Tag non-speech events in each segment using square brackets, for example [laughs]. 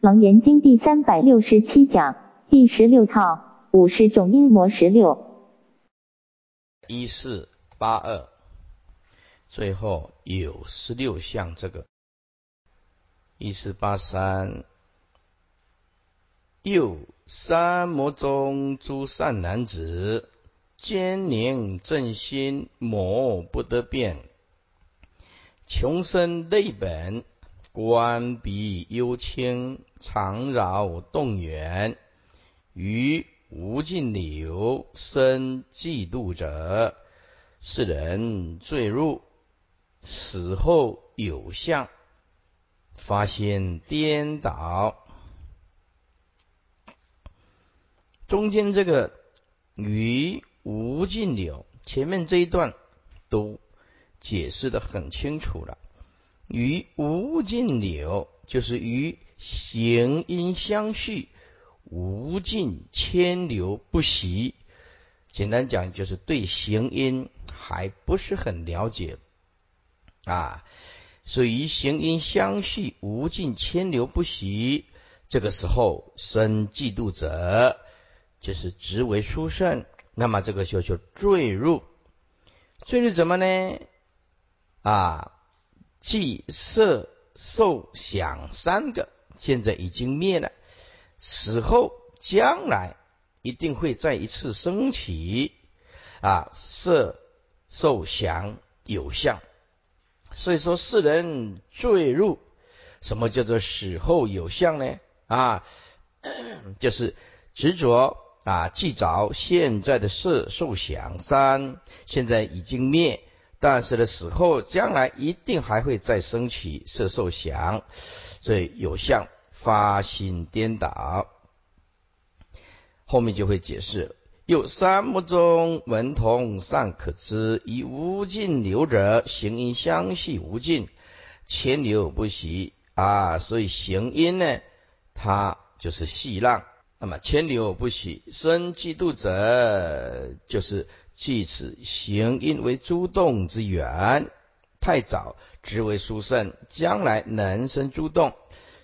楞严经第三百六十七讲第十六套五十种阴魔十六。一四八二，最后有十六项这个一四八三，又三魔中诸善男子。坚宁正心，魔不得变。穷生内本，观彼幽清，常扰动远。于无尽流，生嫉妒者，是人坠入，死后有相，发现颠倒。中间这个于。无尽流，前面这一段都解释的很清楚了。与无尽流，就是与行因相续，无尽千流不息。简单讲，就是对行因还不是很了解啊。所以行因相续，无尽千流不息，这个时候生嫉妒者，就是执为殊胜。那么这个就就坠入，坠入怎么呢？啊，即色受想三个，现在已经灭了，死后将来一定会再一次升起啊，色受想有相，所以说世人坠入，什么叫做死后有相呢？啊，[clears throat] 就是执着。啊，既着现在的色受想三，现在已经灭，但是呢，死后将来一定还会再升起色受想，所以有相发心颠倒。后面就会解释，有三目中文同尚可知，以无尽流者，行因相续无尽，千流不息啊，所以行因呢，它就是细浪。那么千流不息，生嫉妒者，就是即此行因为诸动之源，太早直为殊胜，将来能生诸动，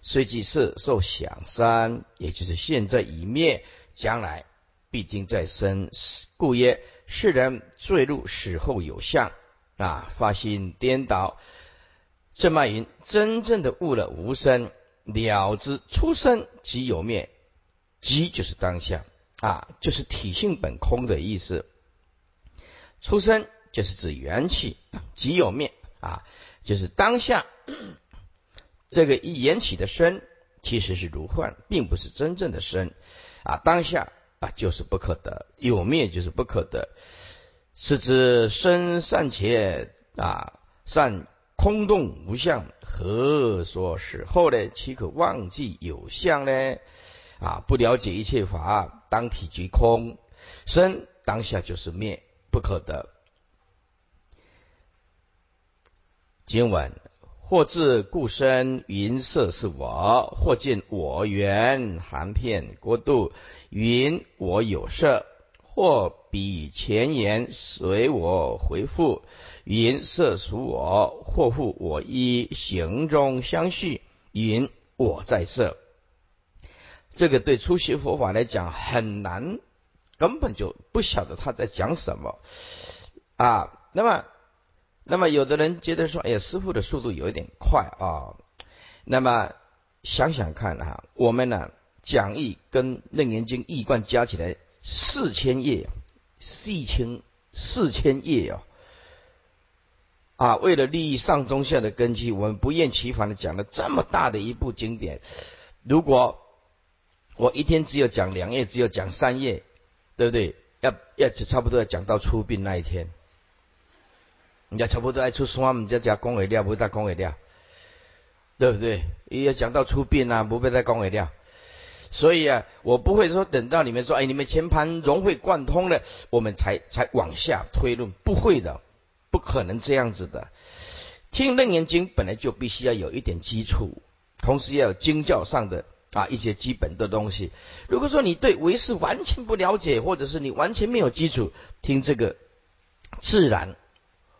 虽即是受想三，也就是现在已灭，将来必定再生，故曰世人坠入死后有相啊，发心颠倒。这么云真正的悟了无生，了知出生即有灭。即就是当下啊，就是体性本空的意思。出生就是指缘起，即有灭啊，就是当下 [coughs] 这个一缘起的生，其实是如幻，并不是真正的生啊。当下啊就是不可得，有灭就是不可得，是指生善且啊善空洞无相，何说死后呢？岂可忘记有相呢？啊，不了解一切法，当体即空，生当下就是灭，不可得。今晚或自故生云色是我，或见我缘含片国度云我有色，或比前言随我回复云色属我，或复我一行中相续云我在色。这个对初学佛法来讲很难，根本就不晓得他在讲什么啊。那么，那么有的人觉得说，哎呀，师傅的速度有一点快啊。那么想想看啊，我们呢讲义跟楞严经义贯加起来四千页，四千四千页哦。啊，为了利益上中下的根基，我们不厌其烦的讲了这么大的一部经典，如果我一天只有讲两页，只有讲三页，对不对？要要就差不多要讲到出殡那一天，人家差不多爱出山，我们家讲讲会了，不再讲会了，对不对？也要讲到出殡啊，不会再讲会了。所以啊，我不会说等到你们说，哎，你们全盘融会贯通了，我们才才往下推论，不会的，不可能这样子的。听楞严经本来就必须要有一点基础，同时要有经教上的。啊，一些基本的东西。如果说你对唯识完全不了解，或者是你完全没有基础，听这个自然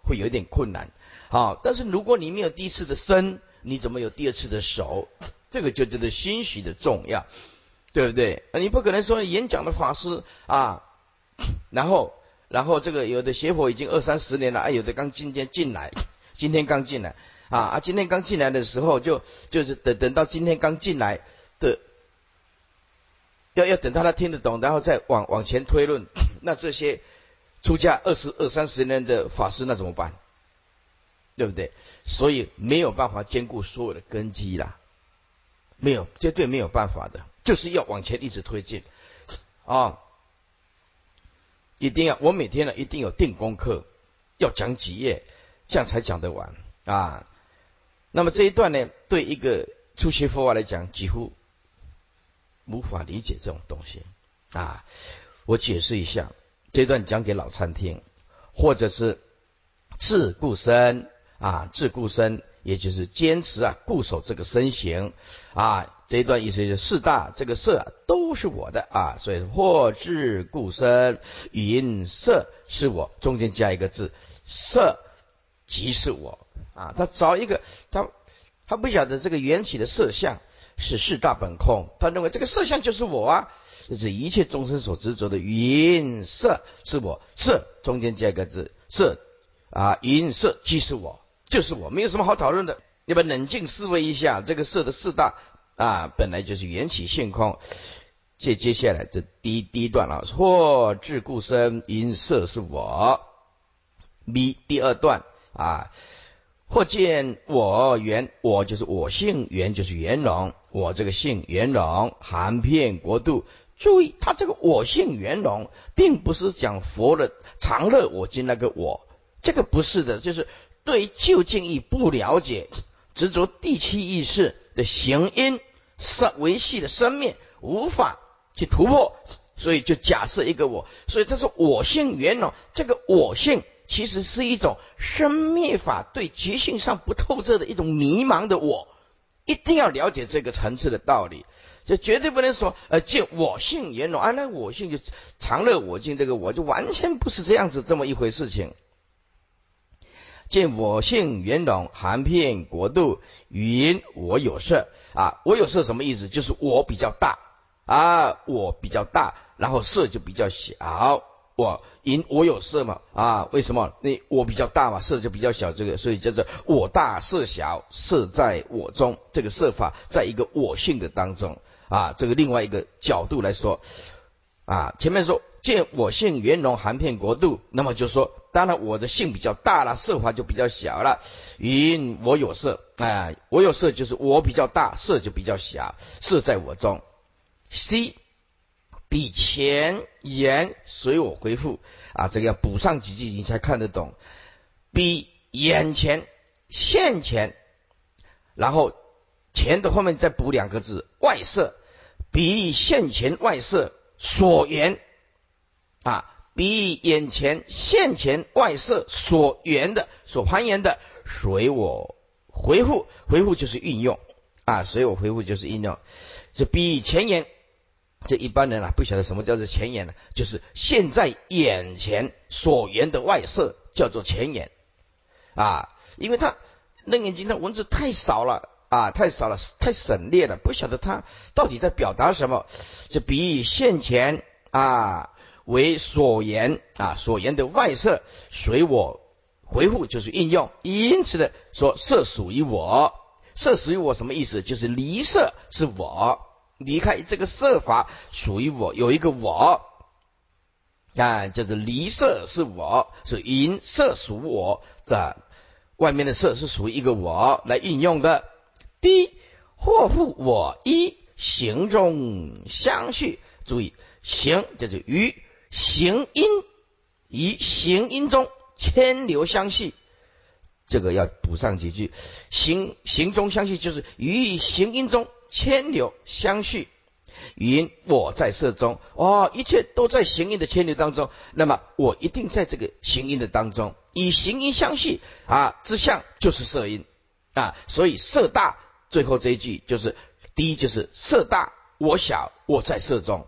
会有点困难。好，但是如果你没有第一次的身，你怎么有第二次的手？[tsk] 这个就叫做心许的重要，对不对？你不可能说演讲的法师啊，[tsk] 然后然后这个有的邪佛已经二三十年了，啊，有的刚今天进来，今天刚进来啊啊，今天刚进来的时候就就是等等到今天刚进来的。要要等到他听得懂，然后再往往前推论，[laughs] 那这些出家二十二三十年的法师那怎么办？对不对？所以没有办法兼顾所有的根基啦，没有绝对没有办法的，就是要往前一直推进啊！一定要我每天呢一定有定功课，要讲几页，这样才讲得完啊。那么这一段呢，对一个初学佛法来讲，几乎。无法理解这种东西啊！我解释一下，这段讲给老参听，或者是自固身啊，自固身，也就是坚持啊，固守这个身形啊。这一段意思就是四大这个色都是我的啊，所以或自固身，云色是我，中间加一个字，色即是我啊。他找一个他他不晓得这个缘起的色相。是四大本空，他认为这个色相就是我啊，这是一切众生所执着的云色是我，色中间加一个字，色啊，云色即是我，就是我，没有什么好讨论的。你们冷静思维一下，这个色的四大啊，本来就是缘起性空。接接下来这第一第一段了，或自故生，云色是我。B 第二段啊。或见我圆，我就是我性圆，就是圆融。我这个性圆融，含遍国度。注意，他这个我性圆融，并不是讲佛的常乐我今那个我，这个不是的，就是对究竟义不了解，执着第七意识的行因生维系的生命，无法去突破，所以就假设一个我。所以他说我性圆融，这个我性。其实是一种生灭法对觉性上不透彻的一种迷茫的我，一定要了解这个层次的道理，就绝对不能说呃见我性圆融啊，那我性就常乐我净，这个我就完全不是这样子这么一回事情。见我性圆融，含遍国度，云我有色啊，我有色什么意思？就是我比较大啊，我比较大，然后色就比较小。我因我有色嘛啊？为什么？那我比较大嘛，色就比较小。这个所以叫做我大色小，色在我中。这个色法在一个我性的当中啊。这个另外一个角度来说啊，前面说见我性圆融含片国度，那么就说，当然我的性比较大了，色法就比较小了。因我有色啊，我有色就是我比较大，色就比较小，色在我中。C。比前言随我回复。啊，这个要补上几句你才看得懂。比眼前现前，然后前的后面再补两个字外色，比现前外色所缘。啊，比眼前现前外色所缘的所攀岩的随我回复，回复就是运用。啊，随我回复就是运用，这比前言。这一般人啊，不晓得什么叫做前眼呢？就是现在眼前所缘的外色叫做前眼啊，因为他楞眼睛的文字太少了啊，太少了，太省略了，不晓得他到底在表达什么。就比喻现前啊为所言啊，所言的外色随我回复就是应用，因此的说色属于我，色属于我什么意思？就是离色是我。离开这个色法属于我，有一个我啊，就是离色是我，是银色属我，这外面的色是属于一个我来运用的。第一，或复我一行中相续，注意行就是与行因与行音中牵流相续，这个要补上几句。行行中相续就是与行音中。千流相续，云我在色中哦，一切都在行音的千流当中。那么我一定在这个行音的当中，以行音相续啊之相就是色音啊，所以色大。最后这一句就是第一就是色大，我小，我在色中。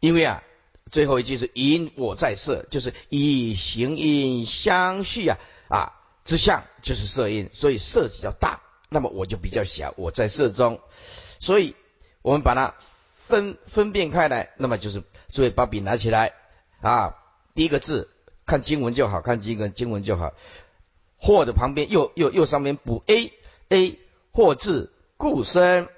因为啊，最后一句是因我在色，就是以行音相续啊啊。之相就是色印，所以色比较大，那么我就比较小，我在色中，所以我们把它分分辨开来，那么就是诸位把笔拿起来啊，第一个字看经文就好，看经文经文就好，或的旁边右右右上面补 a a 或字故生，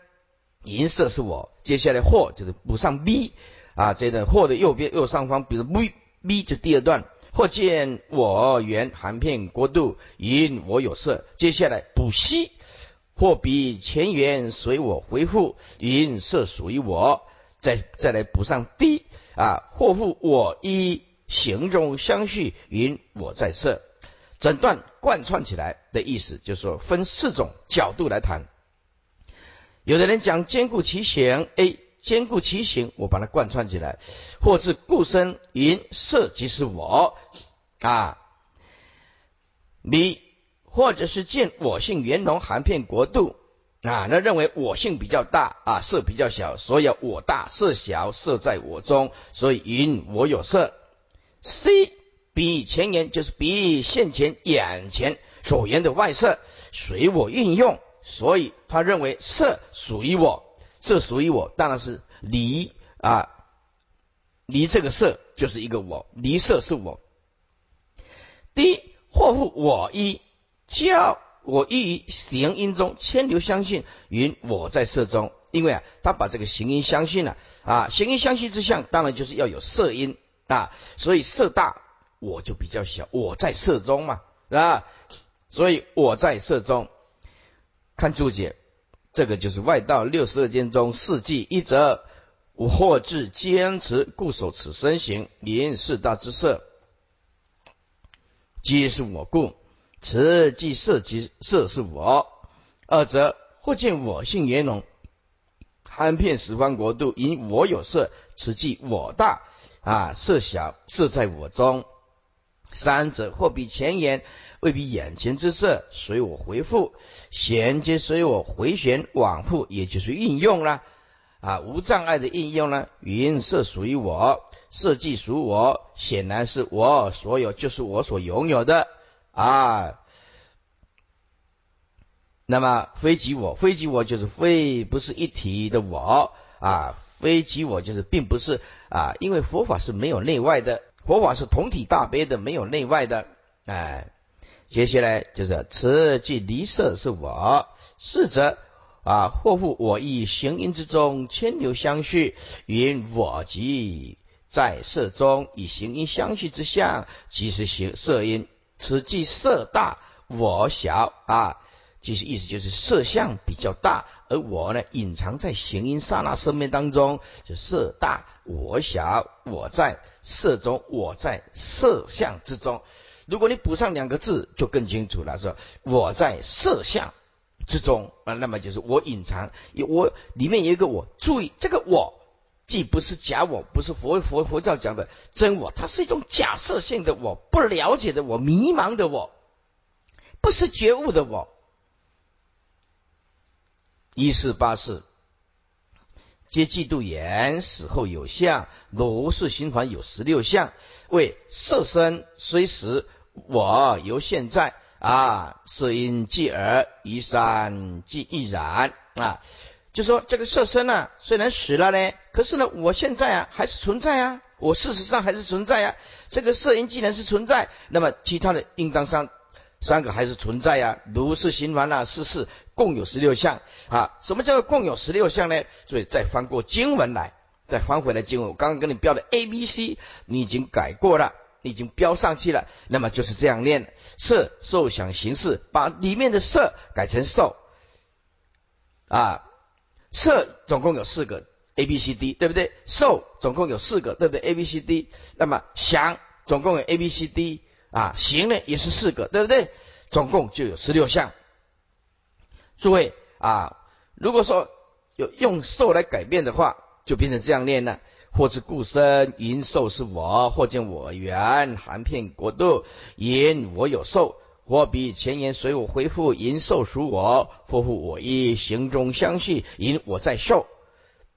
银色是我，接下来或就是补上 b 啊，这个或的右边右上方，比如 v b 就第二段。或见我缘含片国度，因我有色。接下来补息，或比前缘随我回复，因色属于我。再再来补上 D 啊，或复我一行中相续，因我在色。整段贯穿起来的意思，就是说分四种角度来谈。有的人讲兼顾其形，A 兼顾其形，我把它贯穿起来，或是故身云色即是我啊，你或者是见我性圆融含片国度啊，那认为我性比较大啊，色比较小，所以我大色小，色在我中，所以云我有色。C 比前言就是比现前眼前所言的外色随我运用，所以他认为色属于我。色属于我，当然是离啊，离这个色就是一个我，离色是我。第一，或复我一教我一于行音中牵流相信，云我在色中。因为啊，他把这个行音相信了啊，行音相信之相，当然就是要有色音啊，所以色大我就比较小，我在色中嘛，啊，所以我在色中。看注解。这个就是外道六十二间中四季一则，或自坚持固守此身形，临四大之色，皆是我故。此即色即色是我。二则或见我性圆融，含遍十方国度，因我有色，此即我大啊，色小色在我中。三者或比前言。未必眼前之色随我回复，衔接随我回旋往复，也就是运用了啊，无障碍的应用呢。云色属于我，色即属我，显然是我所有，就是我所拥有的啊。那么非即我，非即我就是非不是一体的我啊，非即我就是并不是啊，因为佛法是没有内外的，佛法是同体大悲的，没有内外的，哎。接下来就是此即离色是我，是则啊，或复我亦行因之中牵牛相续，云我即在色中以行因相续之相，即是行色因。此即色大我小啊，其实意思就是色相比较大，而我呢隐藏在行因刹那生命当中，就色大我小，我在色中，我在色相之中。如果你补上两个字，就更清楚了。说我在色相之中啊，那么就是我隐藏，我里面有一个我。注意，这个我既不是假我，不是佛佛佛教讲的真我，它是一种假设性的我，不了解的我，迷茫的我，不是觉悟的我。一四八四，皆嫉妒言死后有相，如是循环有十六相，为色身虽实。我由现在啊，色因即而移山即亦然啊，就说这个色身呢，虽然死了呢，可是呢，我现在啊还是存在啊，我事实上还是存在啊。这个色因既然是存在，那么其他的应当三三个还是存在呀。如是行完了四事共有十六项啊。什么叫做共有十六项呢？所以再翻过经文来，再翻回来经文，我刚刚跟你标的 A、B、C，你已经改过了。已经标上去了，那么就是这样练色受想行识，把里面的色改成受啊，色总共有四个 A B C D，对不对？受总共有四个，对不对？A B C D，那么想总共有 A B C D 啊，行呢也是四个，对不对？总共就有十六项。诸位啊，如果说有用受来改变的话，就变成这样练了。或是故身因受是我，或见我缘含片国度因我有受，或比前言随我回复因受属我，或复我一行中相续因我在受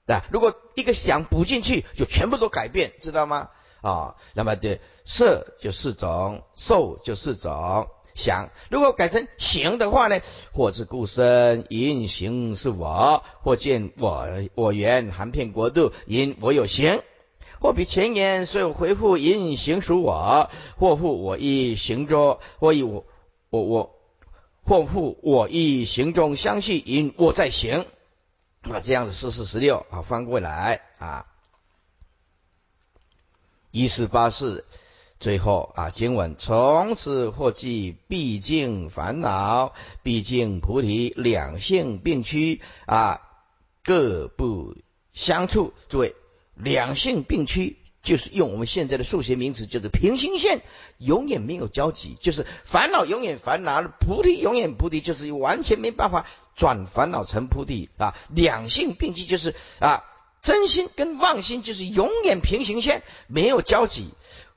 啊。如果一个想补进去，就全部都改变，知道吗？啊，那么的色就四种，受就四种，想。如果改成行的话呢？或自故身，因行是我；或见我我缘含片国度，因我有行；或比前言所有回复，因行属我；或复我亦行中，或以我我我，或复我亦行中相续，因我在行。那这样子四四十六啊，翻过来啊，一四八四。最后啊，经文从此或即毕竟烦恼，毕竟菩提两性并趋啊，各不相处。诸位，两性并趋就是用我们现在的数学名词，就是平行线永远没有交集，就是烦恼永远烦恼，菩提永远菩提，就是完全没办法转烦恼成菩提啊。两性并济就是啊，真心跟妄心就是永远平行线没有交集。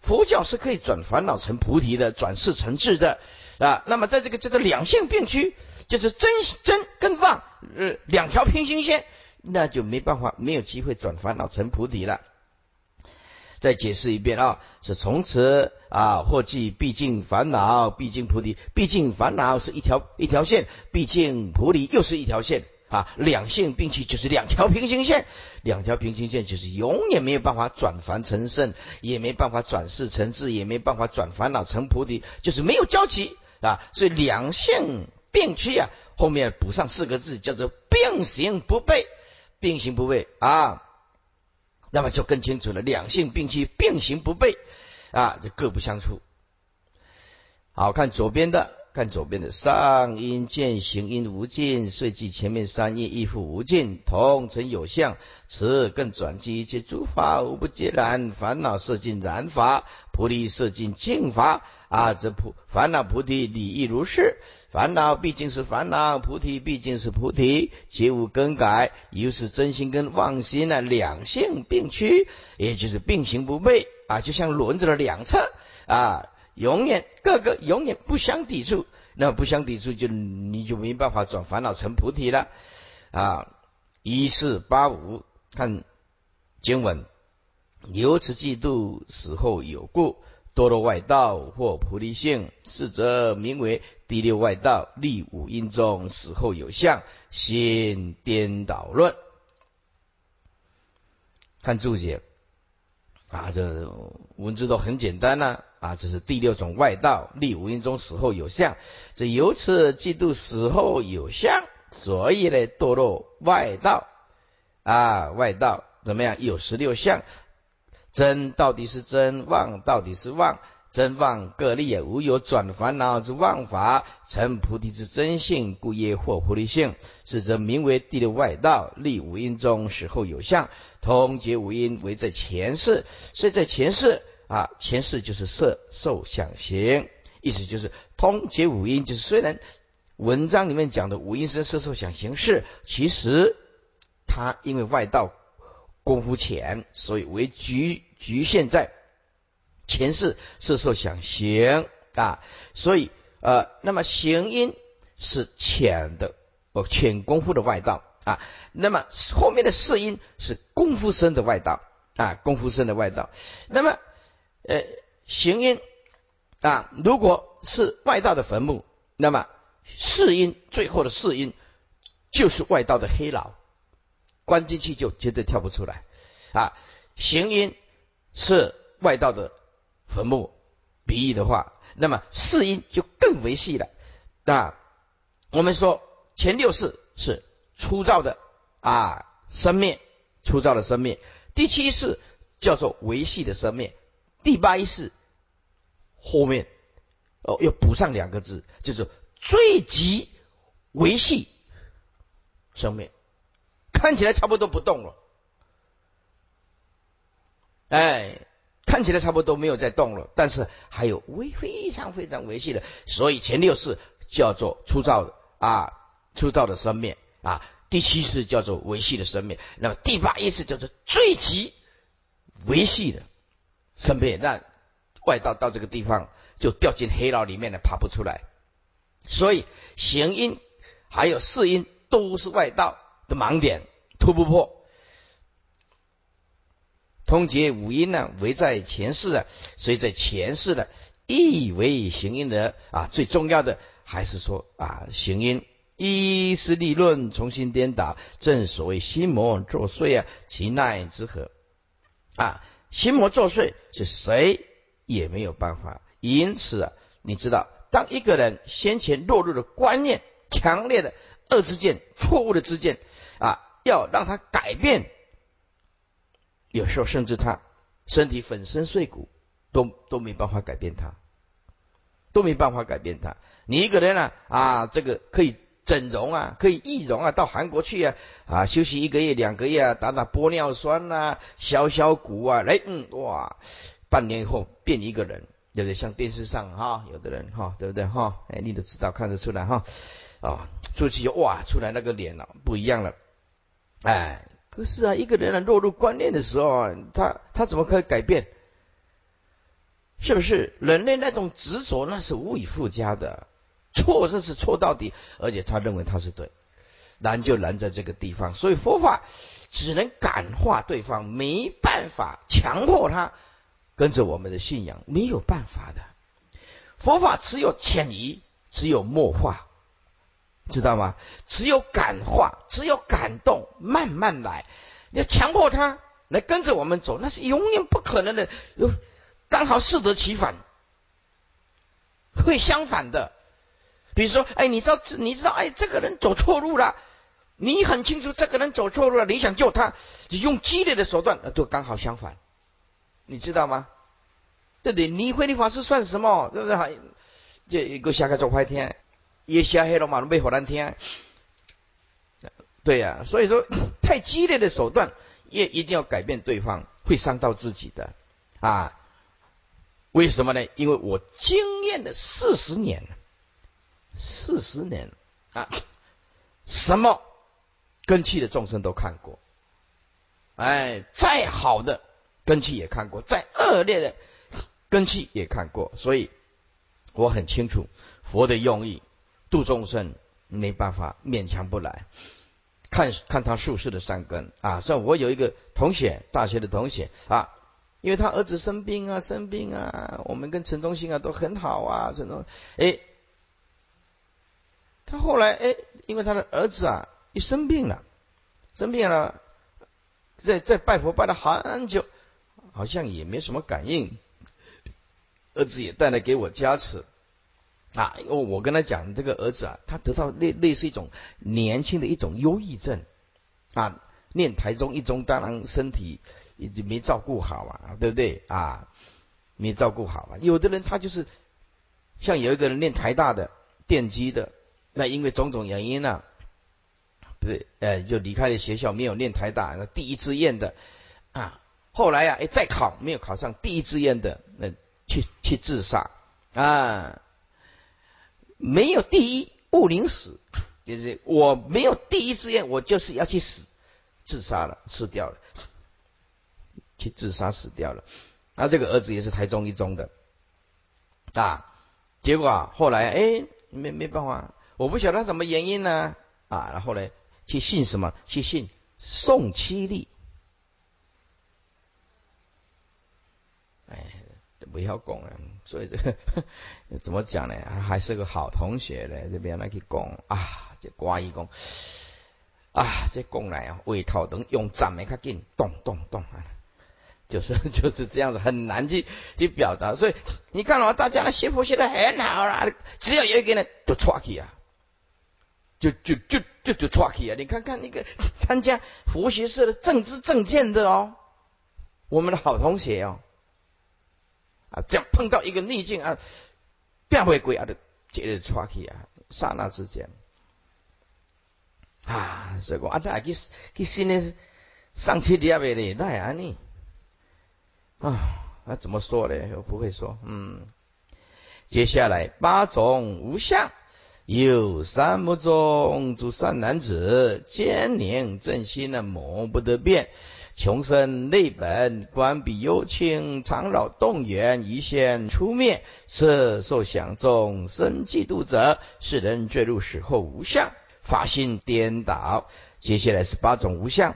佛教是可以转烦恼成菩提的，转世成智的啊。那么在这个叫做两性并区，就是真真跟妄呃两条平行线，那就没办法，没有机会转烦恼成菩提了。再解释一遍啊，是从此啊，或即毕竟烦恼，毕竟菩提，毕竟烦恼是一条一条线，毕竟菩提又是一条线。啊，两性并起就是两条平行线，两条平行线就是永远没有办法转凡成圣，也没办法转世成智，也没办法转烦恼成菩提，就是没有交集啊。所以两性并趋啊，后面补上四个字叫做并行不悖，并行不悖啊，那么就更清楚了。两性并趋，并行不悖啊，就各不相处。好看左边的。看左边的上因见行因无尽，遂即前面三因亦复无尽，同成有相。此更转机一切诸法无不皆然，烦恼色尽然法，菩提色尽净法啊！这菩烦恼菩提理亦如是。烦恼毕竟是烦恼，菩提毕竟是菩提，皆无更改。由是真心跟妄心呢两性并趋，也就是并行不悖啊，就像轮子的两侧啊。永远各个永远不相抵触，那不相抵触就你就没办法转烦恼成菩提了啊！一四八五看经文，由此嫉妒死后有故，堕落外道或菩提性，是则名为第六外道。立五阴中死后有相，心颠倒论。看注解啊，这文字都很简单呐。啊这是第六种外道，立五阴中死后有相，这由此嫉妒死后有相，所以呢堕落外道。啊，外道怎么样？有十六相，真到底是真，妄到底是妄，真妄各立，无有转烦恼之妄法，成菩提之真性，故业或菩提性，是则名为第六外道，立五阴中死后有相，通结五阴为在前世，所以在前世。啊，前世就是色受想行，意思就是通结五音，就是虽然文章里面讲的五阴生色受想行识，其实它因为外道功夫浅，所以为局局限在前世色受想行啊，所以呃，那么行因是浅的哦，浅功夫的外道啊，那么后面的四因是功夫深的外道啊，功夫深的外道，那么。呃，行因啊，如果是外道的坟墓，那么世因最后的世因就是外道的黑牢，关进去就绝对跳不出来啊。行因是外道的坟墓，比喻的话，那么世因就更维系了啊。我们说前六世是粗糙的啊生灭，粗糙的生灭，第七世叫做维系的生灭。第八意识后面哦，又补上两个字，就是最极维系生命，看起来差不多不动了，哎，看起来差不多没有在动了，但是还有微非常非常维系的，所以前六式叫做粗糙的啊，粗糙的生命啊，第七式叫做维系的生命，那么第八意识叫做最极维系的。生灭，那外道到这个地方就掉进黑牢里面了，爬不出来。所以行因还有四因都是外道的盲点，突不破。通结五因呢，为在前世啊，所以在前世的意为行因的啊，最重要的还是说啊，行因一是立论重新颠倒，正所谓心魔作祟啊，其奈之何啊？心魔作祟是谁也没有办法。因此啊，你知道，当一个人先前落入的观念强烈的恶之见、错误的之见啊，要让他改变，有时候甚至他身体粉身碎骨。都都没办法改变他，都没办法改变他。你一个人啊啊，这个可以整容啊，可以易容啊，到韩国去啊啊，休息一个月两个月啊，打打玻尿酸呐，削削骨啊，来嗯哇，半年以后变一个人，对不对？像电视上哈，有的人哈，对不对哈？哎，你都知道看得出来哈啊，出去哇，出来那个脸了不一样了，哎，可是啊，一个人啊落入观念的时候啊，他他怎么可以改变？是不是人类那种执着，那是无以复加的错，这是错到底，而且他认为他是对，难就难在这个地方。所以佛法只能感化对方，没办法强迫他跟着我们的信仰，没有办法的。佛法只有潜移，只有默化，知道吗？只有感化，只有感动，慢慢来。你要强迫他来跟着我们走，那是永远不可能的。有。刚好适得其反，会相反的。比如说，哎，你知道，你知道，哎，这个人走错路了，你很清楚这个人走错路了，你想救他，你用激烈的手段，那都刚好相反，你知道吗？对不对？你慧律法师算什么？对不对？这一个下个走坏天，也下黑了马路被火难天。对呀，所以说，太激烈的手段也一定要改变对方，会伤到自己的啊。为什么呢？因为我经验了四十年，四十年啊，什么根器的众生都看过，哎，再好的根器也看过，再恶劣的根器也看过，所以我很清楚佛的用意，度众生没办法勉强不来，看看他术士的善根。啊，像我有一个同学，大学的同学啊。因为他儿子生病啊，生病啊，我们跟陈忠兴啊都很好啊，陈忠，哎，他后来哎，因为他的儿子啊一生病了，生病了，在在拜佛拜了很久，好像也没什么感应，儿子也带来给我加持，啊，我我跟他讲，这个儿子啊，他得到类类似一种年轻的一种忧郁症，啊，念台中一中，当然身体。已经没照顾好啊，对不对啊？没照顾好啊。有的人他就是像有一个人念台大的电机的，那因为种种原因呢，不对，呃，就离开了学校，没有念台大那第一志愿的啊。后来呀，哎，再考没有考上第一志愿的，那去去自杀啊。没有第一，勿临死，就是我没有第一志愿，我就是要去死，自杀了，死掉了。去自杀死掉了，那这个儿子也是台中一中的啊，结果啊后来哎没没办法，我不晓得什么原因呢啊，然后呢去信什么去信宋七力，哎不要讲啊，所以这个 [laughs] 怎么讲呢？还是个好同学呢，这边来去讲啊，这瓜一讲啊，这讲来啊，胃头等用站的较紧，咚咚咚啊。就是 [laughs] 就是这样子，很难去去表达。所以你看哦，大家的学佛学的很好啦，只要有一个人就出去啊，就就就就就出去啊。你看看那个参加佛学社的政治政见的哦，我们的好同学哦，啊，这样碰到一个逆境啊，变回鬼啊就，接着出去啊，刹那之间啊，所以讲啊，他去去新的上去第二位的那安尼。啊，那怎么说呢？我不会说。嗯，接下来八种无相，有三目中诸善男子，坚宁正心呢，魔不得变。穷生内本，关闭幽清，常扰动员，一现出灭。色受想众生嫉妒者，世人坠入死后无相，法心颠倒。接下来是八种无相，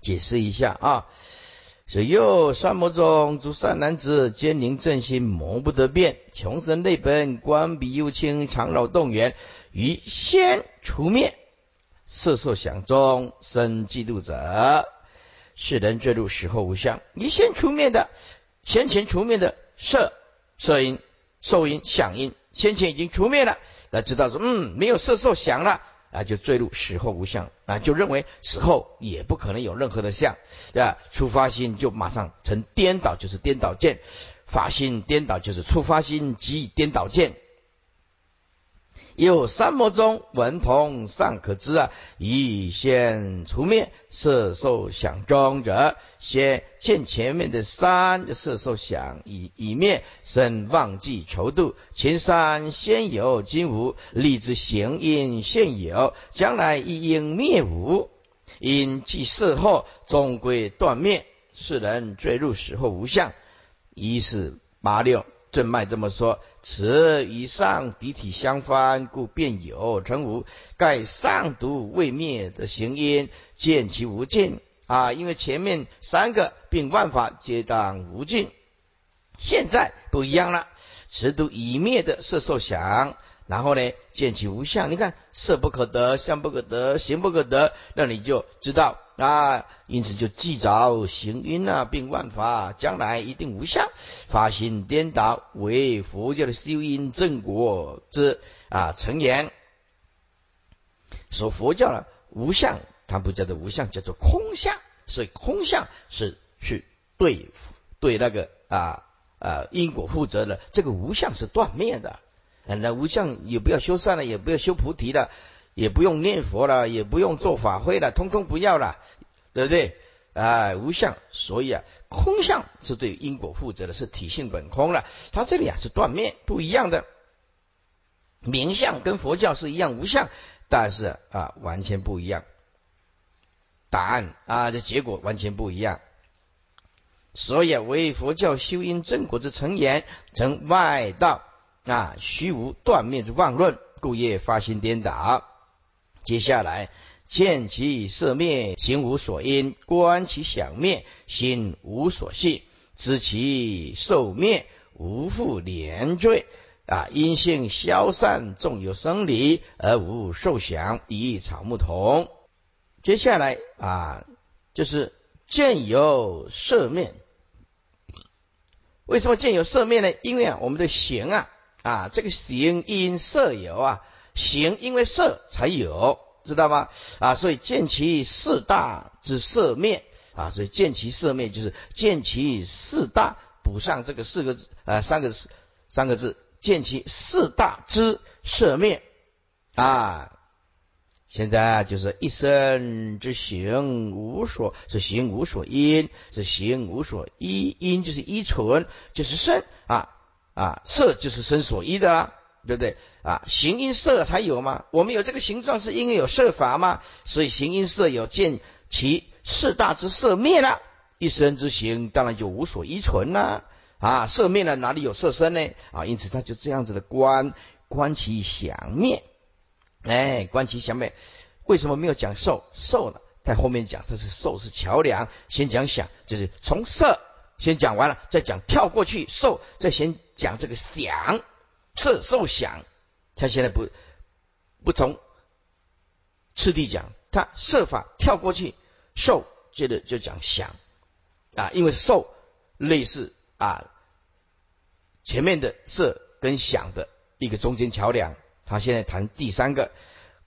解释一下啊。所以又三魔中诸善男子，坚宁正心，谋不得变，穷生内本，观彼幽清，常扰动员，于先除灭，色受想中生嫉妒者，世人坠入死后无相。你先除灭的，先前除灭的色色音、受音、想音，先前已经除灭了，那知道说，嗯，没有色受想了。啊，就坠入死后无相啊，就认为死后也不可能有任何的相，对吧？出发心就马上成颠倒，就是颠倒见；法心颠倒，就是出发心即颠倒见。有三摩中文同尚可知啊，以先除灭色受想中者，先见前面的三色受想以以灭生忘记求度。前三先有今无，立之行因现有，将来亦应灭无。因即事后终归断灭，世人坠入死后无相。一四八六。正脉这么说，此与上敌体相翻，故便有成无。盖上毒未灭的行因，见其无尽啊！因为前面三个并万法皆当无尽，现在不一样了。此毒已灭的色受想，然后呢，见其无相。你看色不可得，相不可得，行不可得，那你就知道。啊，因此就记着行因啊，并万法将来一定无相，发心颠倒为佛教的修因正果之啊成言。说佛教呢无相，它不叫做无相，叫做空相。所以空相是去对对那个啊啊因果负责的，这个无相是断灭的。那无相也不要修善了，也不要修菩提了。也不用念佛了，也不用做法会了，通通不要了，对不对？啊，无相，所以啊，空相是对因果负责的，是体性本空了。它这里啊是断灭，不一样的。名相跟佛教是一样无相，但是啊完全不一样。答案啊，这结果完全不一样。所以啊为佛教修因正果之成言，成外道啊虚无断灭之妄论，故业发心颠倒。接下来，见其色灭，行无所因；观其想灭，心无所系；知其受灭，无复连缀。啊，因性消散，纵有生理，而无受想，一草木同。接下来啊，就是见有色灭。为什么见有色灭呢？因为啊，我们的行啊啊，这个行因色有啊。行，因为色才有，知道吗？啊，所以见其四大之色灭啊，所以见其色灭就是见其四大补上这个四个字啊，三个字三个字，见其四大之色灭啊。现在就是一生之行无所是行无所因，是行无所依，因就是依存，就是生啊啊，色就是生所依的啦。对不对啊？形音色才有吗？我们有这个形状是因为有色法吗？所以形音色有见其四大之色灭了，一生之行当然就无所依存了啊！色灭了哪里有色身呢？啊！因此他就这样子的观观其想灭，哎，观其想灭。为什么没有讲受？受呢，在后面讲，这是受是桥梁，先讲想，就是从色先讲完了，再讲跳过去受，再先讲这个想。色受想，他现在不不从次第讲，他设法跳过去，受接着就讲想啊，因为受类似啊前面的色跟想的一个中间桥梁，他现在谈第三个，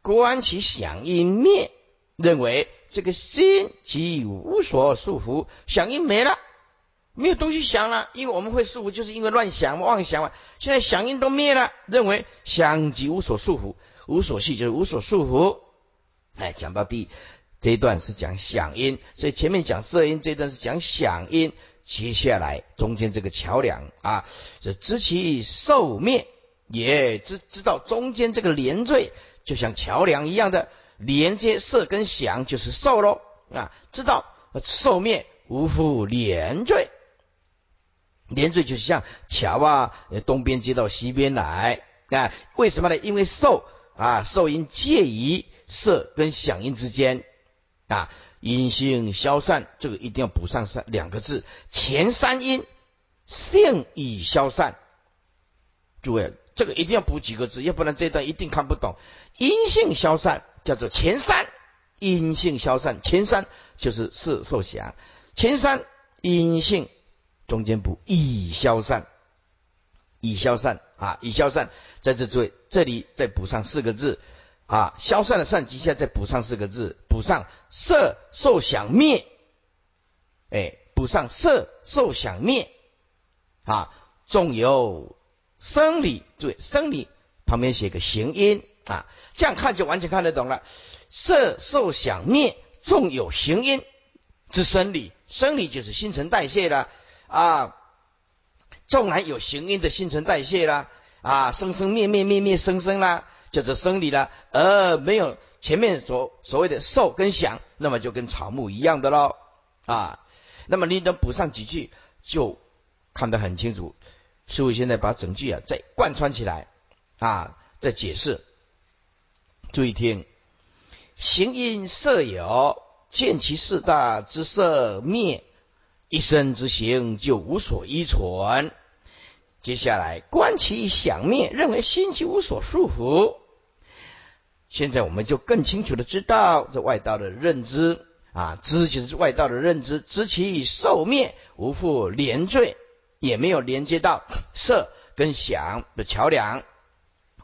观其想因灭，认为这个心即无所束缚，想因没了。没有东西想了，因为我们会束缚，就是因为乱想、妄想嘛。现在想因都灭了，认为想即无所束缚，无所系就是无所束缚。哎，讲到第这一段是讲想因，所以前面讲色因，这一段是讲想因。接下来中间这个桥梁啊，是知其受灭，也知知道中间这个连缀，就像桥梁一样的连接色跟想，就是受喽啊，知道受灭无复连缀。连缀就是像桥啊，东边接到西边来啊？为什么呢？因为受啊，受因介于色跟响应之间啊，阴性消散，这个一定要补上三两个字，前三阴性已消散。诸位，这个一定要补几个字，要不然这段一定看不懂。阴性消散叫做前三，阴性消散，前三就是色受想，前三阴性中间补易消散，易消散啊，易消散，在这诸位这里再补上四个字。啊，消散的散，底下再补上四个字，补上色受想灭，哎，补上色受想灭，啊，纵有生理，对，生理旁边写个形音啊，这样看就完全看得懂了。色受想灭，纵有形音之生理，生理就是新陈代谢了啊，纵然有形音的新陈代谢啦啊，生生灭灭灭灭生生啦。就是生理啦，而没有前面所所谓的受跟想，那么就跟草木一样的喽啊。那么你能补上几句，就看得很清楚。师傅现在把整句啊再贯穿起来啊，再解释。注意听：形因色有，见其四大之色灭，一生之行就无所依存。接下来观其想灭，认为心即无所束缚。现在我们就更清楚的知道这外道的认知啊，知就是外道的认知，知其受灭无复连缀，也没有连接到色跟想的桥梁。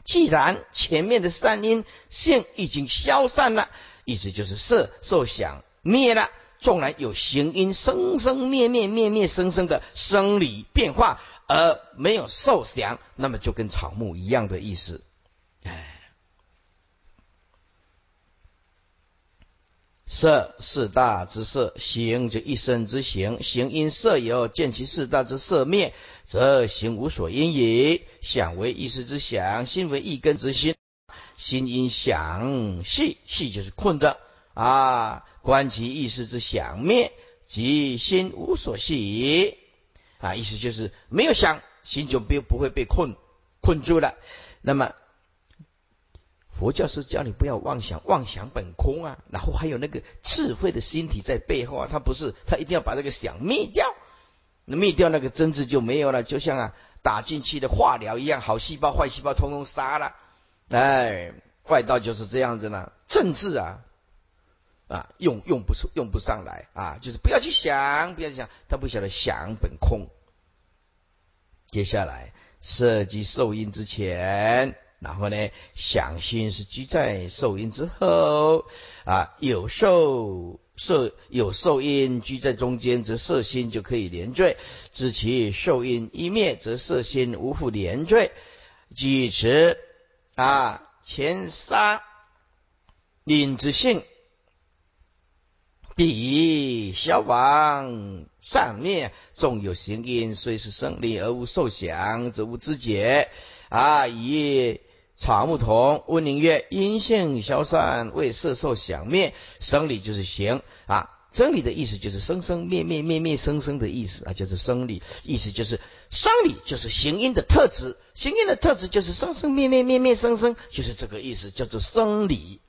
既然前面的三因性已经消散了，意思就是色受想灭了，纵然有行因生生灭灭灭灭生生的生理变化，而没有受想，那么就跟草木一样的意思。哎。色四大之色，行就一生之形。形因色有，见其四大之色灭，则行无所因也。想为意识之想，心为一根之心。心因想系，系就是困着啊。观其意识之想灭，即心无所系啊。意思就是没有想，心就不不会被困困住了。那么。佛教是叫你不要妄想，妄想本空啊，然后还有那个智慧的心体在背后啊，他不是，他一定要把这个想灭掉，那灭掉那个真智就没有了，就像啊打进去的化疗一样，好细胞坏细胞通通杀了，哎，外道就是这样子呢，政治啊啊用用不出用不上来啊，就是不要去想，不要去想，他不晓得想本空。接下来涉及受因之前。然后呢，想心是居在受因之后啊，有受受有受因居在中间，则色心就可以连缀；知其受因一灭，则色心无复连缀。即此啊，前三令之性，必消亡散灭。纵有行因，虽是生理而无受想，则无知觉啊，以。草木同，温宁曰：阴性消散，未色受想灭。生理就是行啊，真理的意思就是生生灭灭灭灭生生的意思啊，就是生理意思就是生理就是行因的特质，行因的特质就是生生灭灭灭灭生生，就是这个意思，叫做生理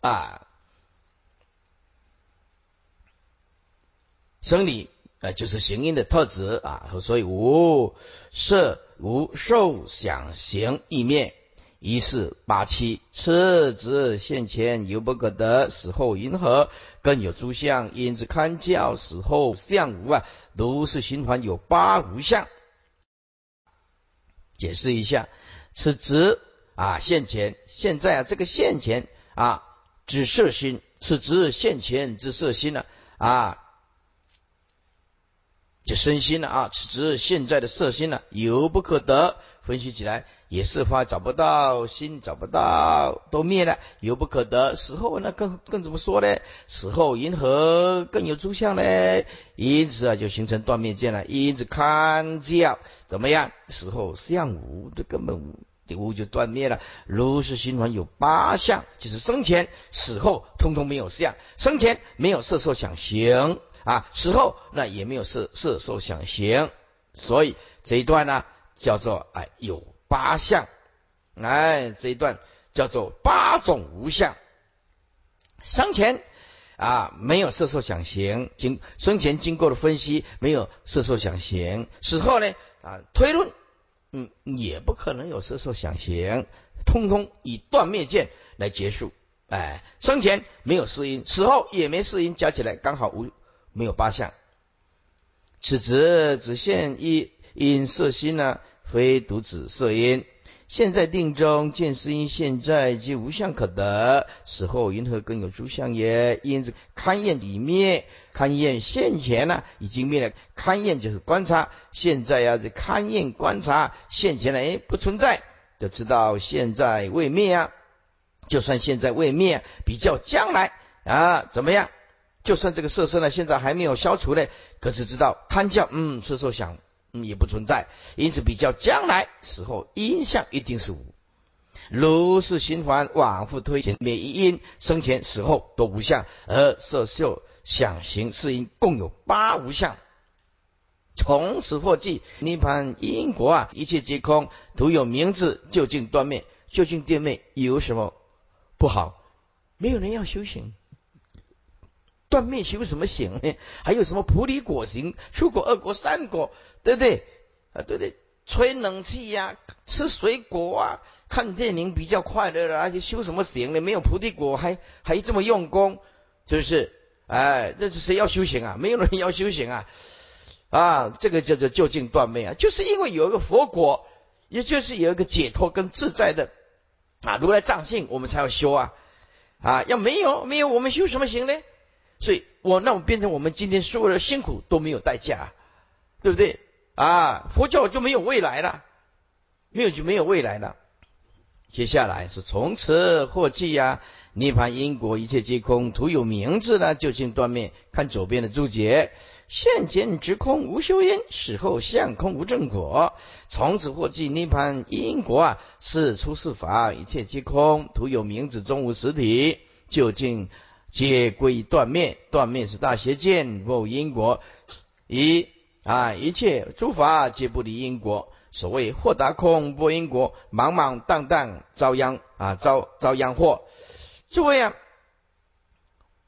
啊，生理啊就是行因的特质啊，所以无色。无受想行意灭，一四八七，此之现前犹不可得，死后云何？更有诸相，因之堪教，死后相无啊，如是循环有八无相。解释一下，此之啊现前，现在啊这个现前啊指色心，此之现前之色心呢啊。就身心了啊，此时现在的色心呢，犹不可得。分析起来也是发找不到，心找不到，都灭了，犹不可得。死后那更更怎么说呢？死后银河更有诸相呢？因此啊，就形成断灭见了。因此看教怎么样？死后相无，这根本无，无就断灭了。如是循环有八相，就是生前死后通通没有相，生前没有色受想行。啊，死后那也没有色色受想行，所以这一段呢叫做哎有八相，哎这一段叫做八种无相。生前啊，没有色受想行，经生前经过的分析，没有色受想行，死后呢啊推论，嗯，也不可能有色受想行，通通以断灭见来结束。哎，生前没有四因，死后也没四因，加起来刚好无没有八相。此则只现一因色心呢，非独指色因。现在定中见思因，现在即无相可得，死后云何更有诸相也？因此勘验里灭，勘验现前呢已经灭了。勘验就是观察，现在呀这勘验观察现前呢哎不存在，就知道现在未灭啊。就算现在未灭，比较将来啊怎么样？就算这个色身呢现在还没有消除呢，可是知道贪教嗯色受想。嗯，也不存在，因此比较将来死后因相一定是无。如是循环往复推前，每一因生前死后都无相，而色受想行是因共有八无相。从此获记涅盘因果啊，一切皆空，徒有名字，究竟断灭，究竟断灭有什么不好？没有人要修行。断灭修什么行呢？还有什么菩提果行？出果、二果、三果，对不对？啊，对对，吹冷气呀，吃水果啊，看电影比较快乐了，而且修什么行呢？没有菩提果，还还这么用功，是不是？哎，这是谁要修行啊？没有人要修行啊！啊，这个叫做究竟断灭啊，就是因为有一个佛果，也就是有一个解脱跟自在的啊，如来藏性，我们才要修啊！啊，要没有没有，我们修什么行呢？所以，我那我变成我们今天所有的辛苦都没有代价，对不对？啊，佛教就没有未来了，没有就没有未来了。接下来是从此获记呀，涅盘因果一切皆空，徒有名字呢，究竟断灭。看左边的注解：现前直空无修因，死后相空无正果。从此获记涅盘因果啊，是出世法，一切皆空，徒有名字，终无实体，究竟。皆归断灭，断灭是大邪见，不因果。一啊，一切诸法皆不离因果。所谓豁达空，不因果，茫茫荡荡，遭殃啊，遭遭殃祸。诸位啊，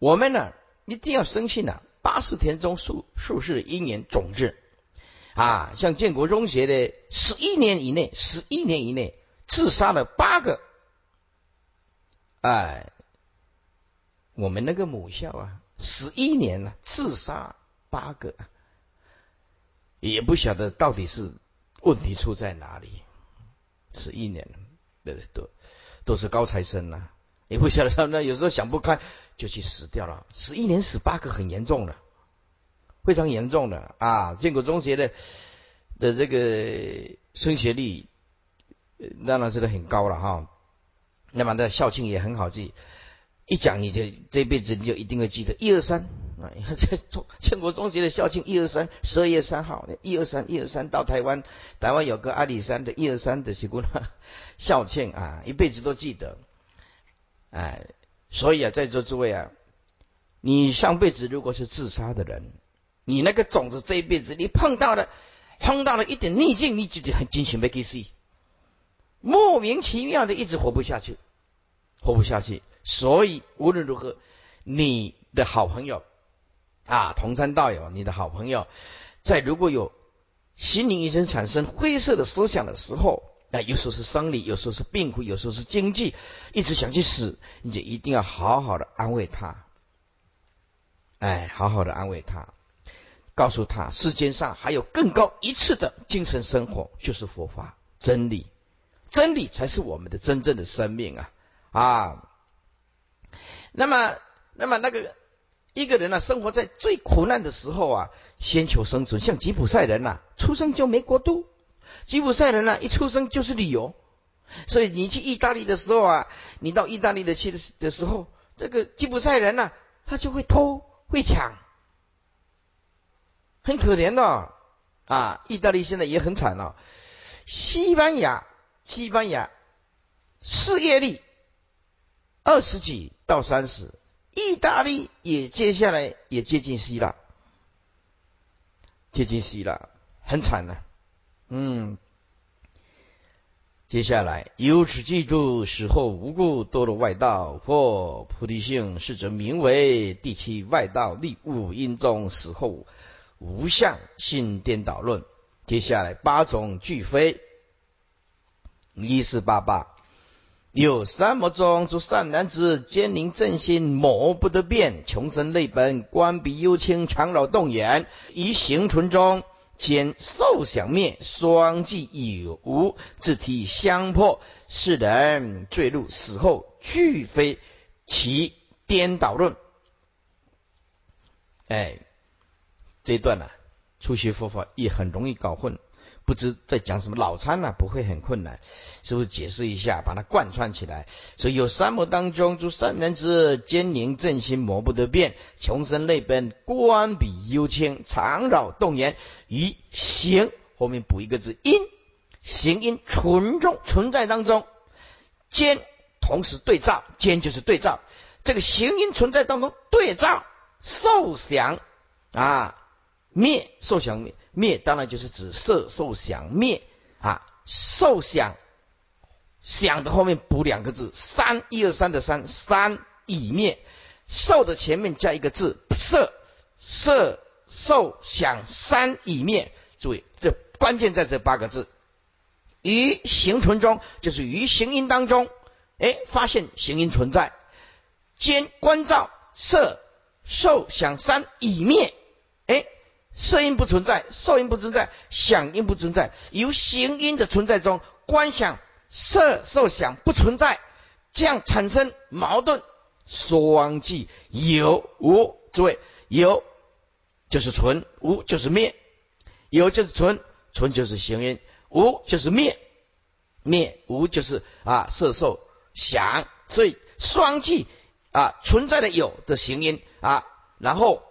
我们呢一定要深信呐，八十田中数数是因缘种子啊，像建国中学的十一年以内，十一年以内自杀了八个，哎。我们那个母校啊，十一年了，自杀八个，也不晓得到底是问题出在哪里。十一年了，对对都都是高材生呐，也不晓得他们那有时候想不开就去死掉了。十一年死八个很严重的，非常严重的啊！建国中学的的这个升学率当然是很高了哈，那么的校庆也很好记。一讲你就这辈子你就一定会记得一二三啊！[laughs] 在中建国中学的校庆一二三十二月三号的一二三一二三到台湾，台湾有个阿里山的一二三的结果校庆啊，一辈子都记得。哎，所以啊，在座诸位啊，你上辈子如果是自杀的人，你那个种子这一辈子你碰到了碰到了一点逆境，你就就很惊险没给死，莫名其妙的一直活不下去，活不下去。所以无论如何，你的好朋友啊，同参道友，你的好朋友，在如果有心灵医生产生灰色的思想的时候，啊，有时候是生理，有时候是病苦，有时候是经济，一直想去死，你就一定要好好的安慰他，哎，好好的安慰他，告诉他世间上还有更高一次的精神生活，就是佛法真理，真理才是我们的真正的生命啊啊！那么，那么那个一个人呢，生活在最苦难的时候啊，先求生存。像吉普赛人呐，出生就没国度。吉普赛人呢，一出生就是旅游。所以你去意大利的时候啊，你到意大利的去的的时候，这个吉普赛人呢，他就会偷会抢，很可怜的啊。意大利现在也很惨了。西班牙，西班牙失业率。二十几到三十，意大利也接下来也接近希腊，接近希腊，很惨的。嗯，接下来，由此记住，死后无故堕入外道，或菩提性，是则名为第七外道立五因中死后无相性颠倒论。接下来八种俱非，一四八八，有三摩中诸善男子，坚宁正心，魔不得变，穷生累本，观彼幽清，长老动眼，于行存中。兼受想灭，双计有无，自体相破，世人坠入死后俱非其颠倒论。哎，这一段呢，初学佛法也很容易搞混，不知在讲什么。老参呢不会很困难，是不是解释一下，把它贯穿起来？所以有三摩当中，诸善男子坚宁正心，魔不得变，穷生类本，观彼幽清，常扰动言。于行后面补一个字因，行因存中存在当中，兼同时对照，兼就是对照。这个行因存在当中对照受想啊灭受想灭灭，当然就是指色受想灭啊受想想的后面补两个字三一二三的三三已灭受的前面加一个字色色。受想三已灭，注意这关键在这八个字。于行存中，就是于行音当中，哎，发现行音存在，兼观照色受想三已灭，哎，色音不存在，受音不存在，想音不存在，由行音的存在中观想色受想不存在，这样产生矛盾，双即有无，诸位有。就是存，无就是灭，有就是存，存就是行音，无就是灭，灭无就是啊色受想，所以双记啊存在的有的行音啊，然后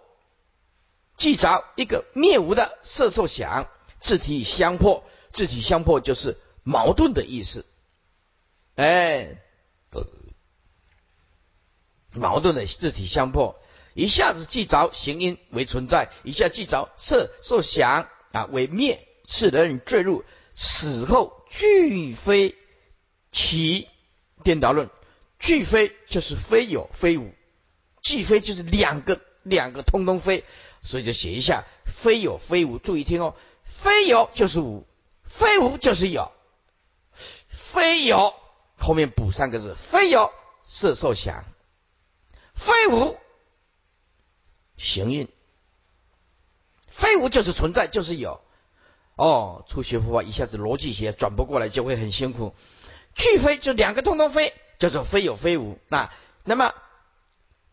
记着一个灭无的色受想，自体相破，自体相破就是矛盾的意思，哎，矛盾的自体相破。一下子记着行因为存在，一下记着色受想啊为灭，使人坠入死后俱非其颠倒论，俱非就是非有非无，俱非就是两个两个通通非，所以就写一下非有非无，注意听哦，非有就是无，非无就是有，非有后面补三个字，非有色受想，非无。行运，非无就是存在，就是有。哦，初学佛法一下子逻辑学转不过来，就会很辛苦。俱非就两个通通非，叫做非有非无。那那么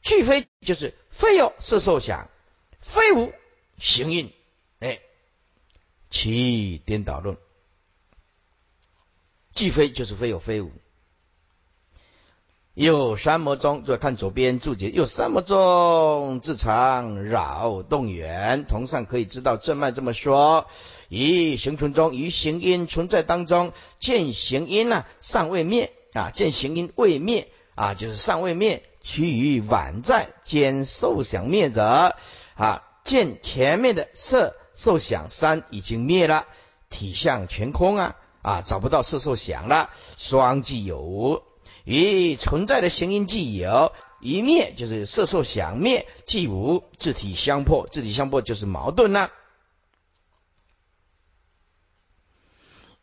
俱非就是非有色受想，非无行印。哎，其颠倒论，既非就是非有非无。有三摩中，再看左边注解。有三摩中，自常扰动缘。同上可以知道正脉这么说：以行存中，于行因存在当中，见行因呢尚未灭啊，见行因未灭啊，就是尚未灭，其余晚在，兼受想灭者啊，见前面的色受想三已经灭了，体相全空啊啊，找不到色受想了，双即有无。与存在的行因既有，一灭就是色受想灭，即无自体相破，自体相破就是矛盾了。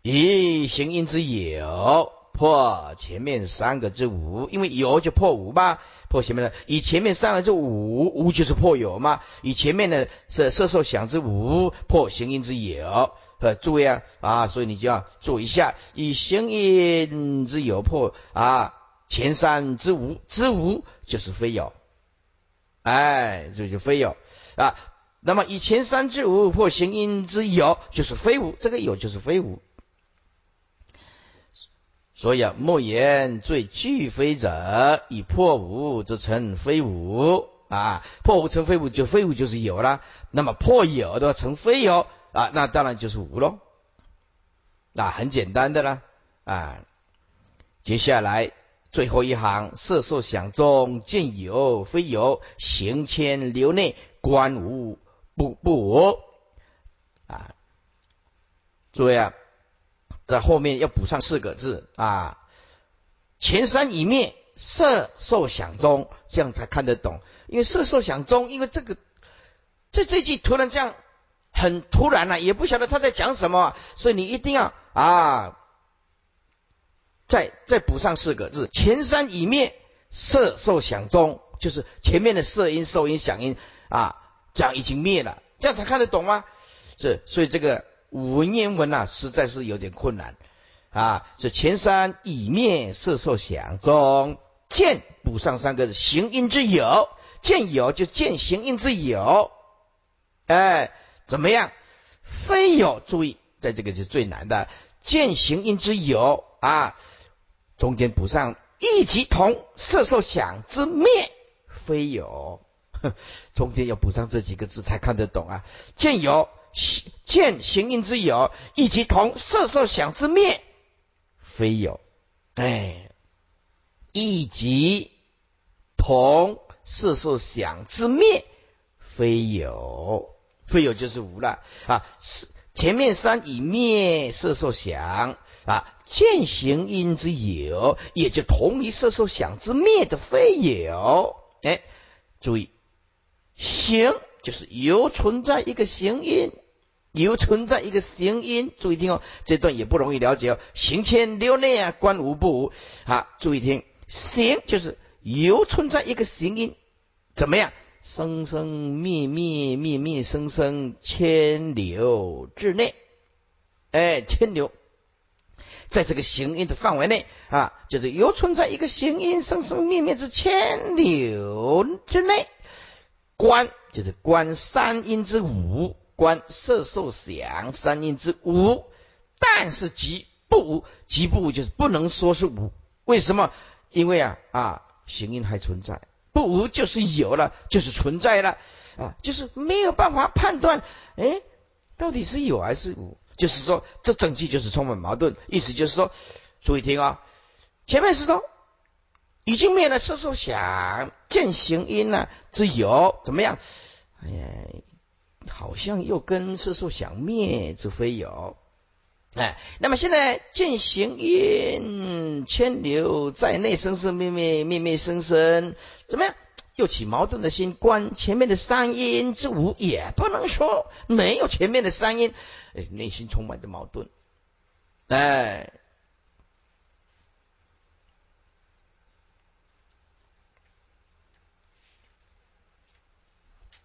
以行因之有破前面三个之无，因为有就破无吧，破前面的以前面三个之无，无就是破有嘛。以前面的是色受想之无破行因之有。呃，注意啊啊，所以你就要做一下，以行因之有破啊，前三之无之无就是非有，哎，这就非有啊。那么以前三之无破行因之有，就是非无，这个有就是非无。所以啊，莫言最具非者，以破无则成非无啊，破无成非无，就非无就是有了。那么破有的成非有。啊，那当然就是无喽，那很简单的啦啊。接下来最后一行，色受想中见有非有，行迁流内观无不不无啊。诸位啊，在后面要补上四个字啊，前三已灭，色受想中，这样才看得懂。因为色受想中，因为这个这这句突然这样很突然了，也不晓得他在讲什么，所以你一定要啊，再再补上四个字，前三已灭，色受想中，就是前面的色音、受音、响音啊，这样已经灭了，这样才看得懂吗？是，所以这个。文言文呐，实在是有点困难啊！这前三已灭，色受想中见补上三个字行音之有，见有就见行音之有，哎，怎么样？非有，注意，在这个是最难的，见行音之有啊，中间补上一即同色受想之灭，非有，[laughs] 中间要补上这几个字才看得懂啊！见有。见行音之有，以及同色受想之灭，非有。哎，以及同色受想之灭，非有。非有就是无了啊！是前面三已灭色受想啊，见行音之有，也就同于色受想之灭的非有。哎，注意，行就是有存在一个行音。有存在一个行音，注意听哦，这段也不容易了解哦。行千六内啊，观无不无。好，注意听，行就是有存在一个行音，怎么样？生生灭灭，灭灭生生，千流之内。哎，千流，在这个行音的范围内啊，就是有存在一个行音，生生灭灭之千流之内。观就是观三音之五。观色受想三因之无，但是即不无，即不无就是不能说是无。为什么？因为啊啊，行因还存在，不无就是有了，就是存在了啊，就是没有办法判断，哎，到底是有还是无？就是说，这整句就是充满矛盾。意思就是说，注意听啊，前面是说已经灭了色受想见行因呢之有，怎么样？哎呀。好像又跟色受想灭之非有，哎，那么现在见行因牵流在内生生灭灭灭灭生生，怎么样？又起矛盾的心，观前面的三因之无，也不能说没有前面的三因，哎，内心充满着矛盾，哎。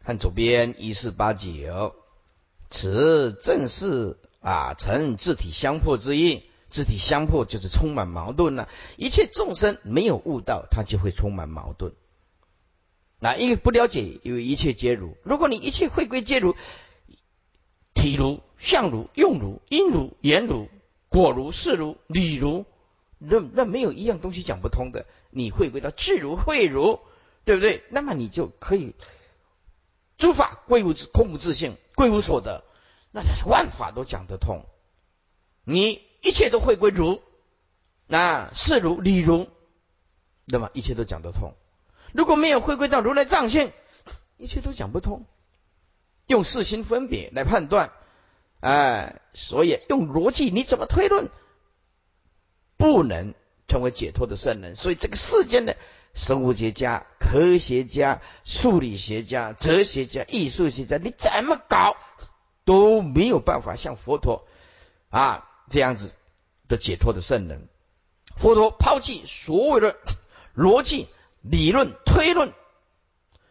看左边一四八九，此正是啊成字体相破之意。字体相破就是充满矛盾了。一切众生没有悟道，他就会充满矛盾。那因为不了解，因为一切皆如。如果你一切会归皆如，体如、相如、用如、因如、言如、果如、事如、理如，那那没有一样东西讲不通的。你会归到智如、慧如，对不对？那么你就可以。诸法归无自空无自性，归无所得，那才是万法都讲得通。你一切都会归如，那是如理如，那么一切都讲得通。如果没有回归到如来藏性，一切都讲不通。用四心分别来判断，哎，所以用逻辑你怎么推论，不能成为解脱的圣人。所以这个世间的。生物学家、科学家、数理学家、哲学家、艺术学家，你怎么搞都没有办法像佛陀啊这样子的解脱的圣人。佛陀抛弃所有的 [tsk] 逻辑、理论、推论，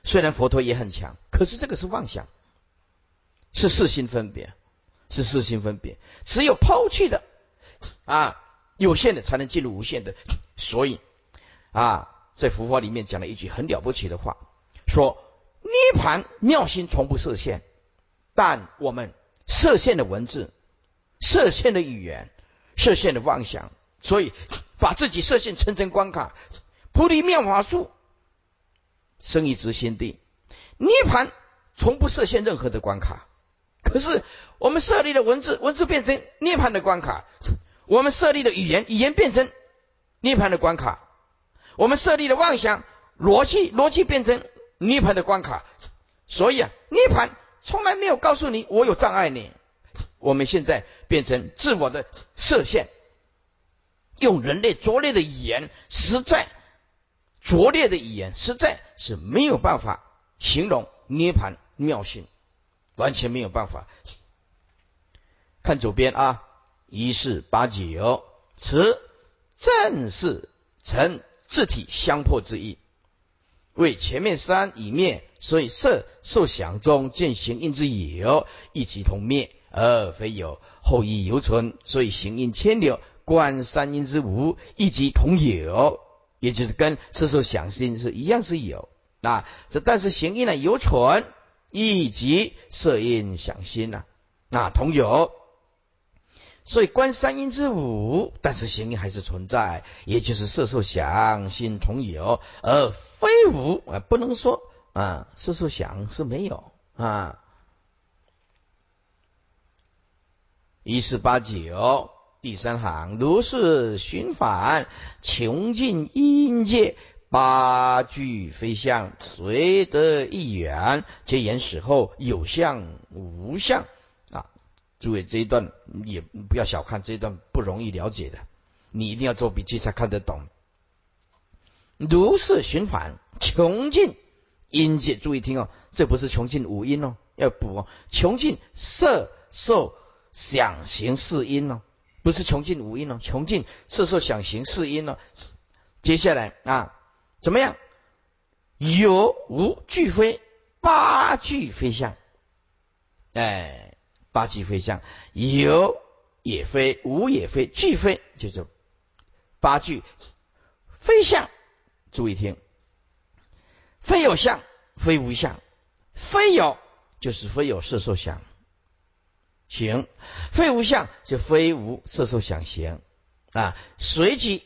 虽然佛陀也很强，可是这个是妄想，是四心分别，是四心分别。只有抛弃的啊有限的，才能进入无限的。所以啊。在佛法里面讲了一句很了不起的话，说涅盘妙心从不设限，但我们设限的文字、设限的语言、设限的妄想，所以把自己设限层层关卡。菩提妙法术生一直心地，涅盘从不设限任何的关卡。可是我们设立的文字，文字变成涅盘的关卡；我们设立的语言，语言变成涅盘的关卡。我们设立的妄想逻辑，逻辑变成涅盘的关卡，所以啊，涅盘从来没有告诉你我有障碍你，我们现在变成自我的设限，用人类拙劣的语言，实在拙劣的语言，实在是没有办法形容涅盘妙性，完全没有办法。看左边啊，一四八九，此正是成。自体相破之意。为前面三已灭，所以色受想中见行因之有，一即同灭，而非有；后亦犹存，所以行因牵流，观三因之无，一即同有，也就是跟色受想心是一样是有啊。这但是行因呢犹存，一即色因想心呢啊同有。所以观三因之五，但是行因还是存在，也就是色受想心同有，而非无啊，不能说啊，色受想是没有啊。一四八九第三行，如是循反，穷尽因界八句非相，随得一缘，皆言死后有相无相。诸位，这一段也不要小看这一段，不容易了解的，你一定要做笔记才看得懂。如是循环，穷尽音界，注意听哦，这不是穷尽五音哦，要补哦，穷尽色受想行四音哦，不是穷尽五音哦，穷尽色受想行四音哦。接下来啊，怎么样？有无俱非，八俱非相，哎。八句非相，有也非，无也非，俱非，就是八句非相。注意听，非有相，非无相，非有就是非有色受想行，非无相就非无色受想行啊。随即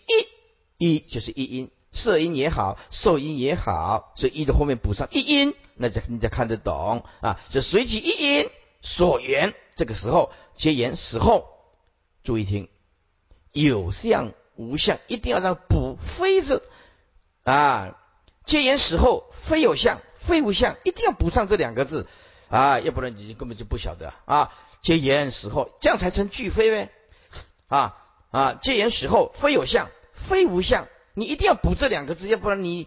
一，一就是一因，色因也好，受因也好，所以一的后面补上一因，那就你就看得懂啊。就随即一因。所缘，这个时候皆言死后，注意听，有相无相，一定要让补非字啊。皆言死后非有相非无相，一定要补上这两个字啊，要不然你根本就不晓得啊。皆言死后，这样才成俱非呗啊啊！皆言死后非有相非无相，你一定要补这两个字，要不然你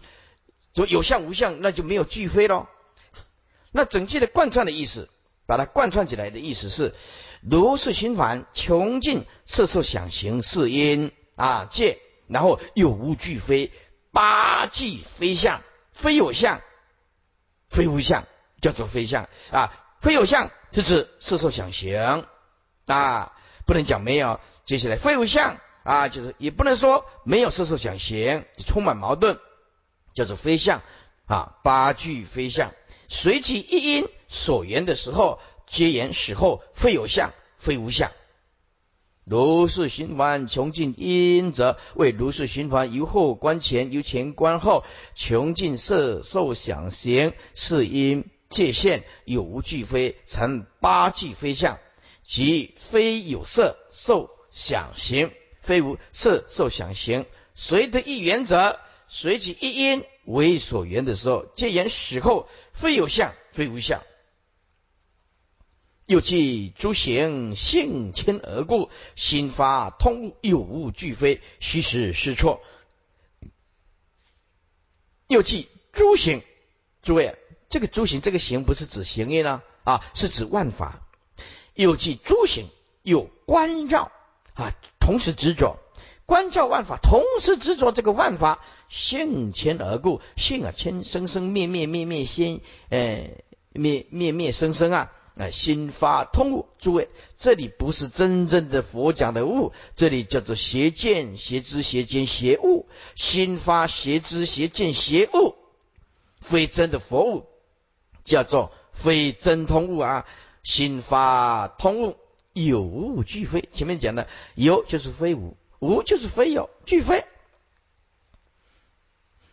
就有相无相，那就没有俱非喽。那整句的贯穿的意思。把它贯穿起来的意思是：如是循环，穷尽色受想行识因啊界，然后有无俱非，八俱非相，非有相，非无相，叫做非相啊。非有相是指色受想行啊，不能讲没有。接下来非有相啊，就是也不能说没有色受想行，充满矛盾，叫做非相啊。八俱非相，随其一因。所言的时候，皆言死后非有相，非无相。如是循环，穷尽因则为如是循环，由后观前，由前观后，穷尽色受想行是因界限有无俱非，成八俱非相，即非有色受想行，非无色受想行。随得一缘者，随即一因为所缘的时候，皆言死后非有相，非无相。又记诸行性迁而故，心发通，有无俱非，虚实是错。又记诸行，诸位，这个诸行，这个行不是指行业呢啊，是指万法。又记诸行，有关照啊，同时执着，关照万法，同时执着这个万法性迁而故，性啊，迁生生灭灭灭灭先，呃，灭灭灭生生啊。啊，心发通悟，诸位，这里不是真正的佛讲的悟，这里叫做邪见、邪知、邪见、邪悟。心发邪知、邪见、邪悟，非真的佛悟，叫做非真通悟啊。心发通悟，有无俱非。前面讲的有就是非无，无就是非有，俱非。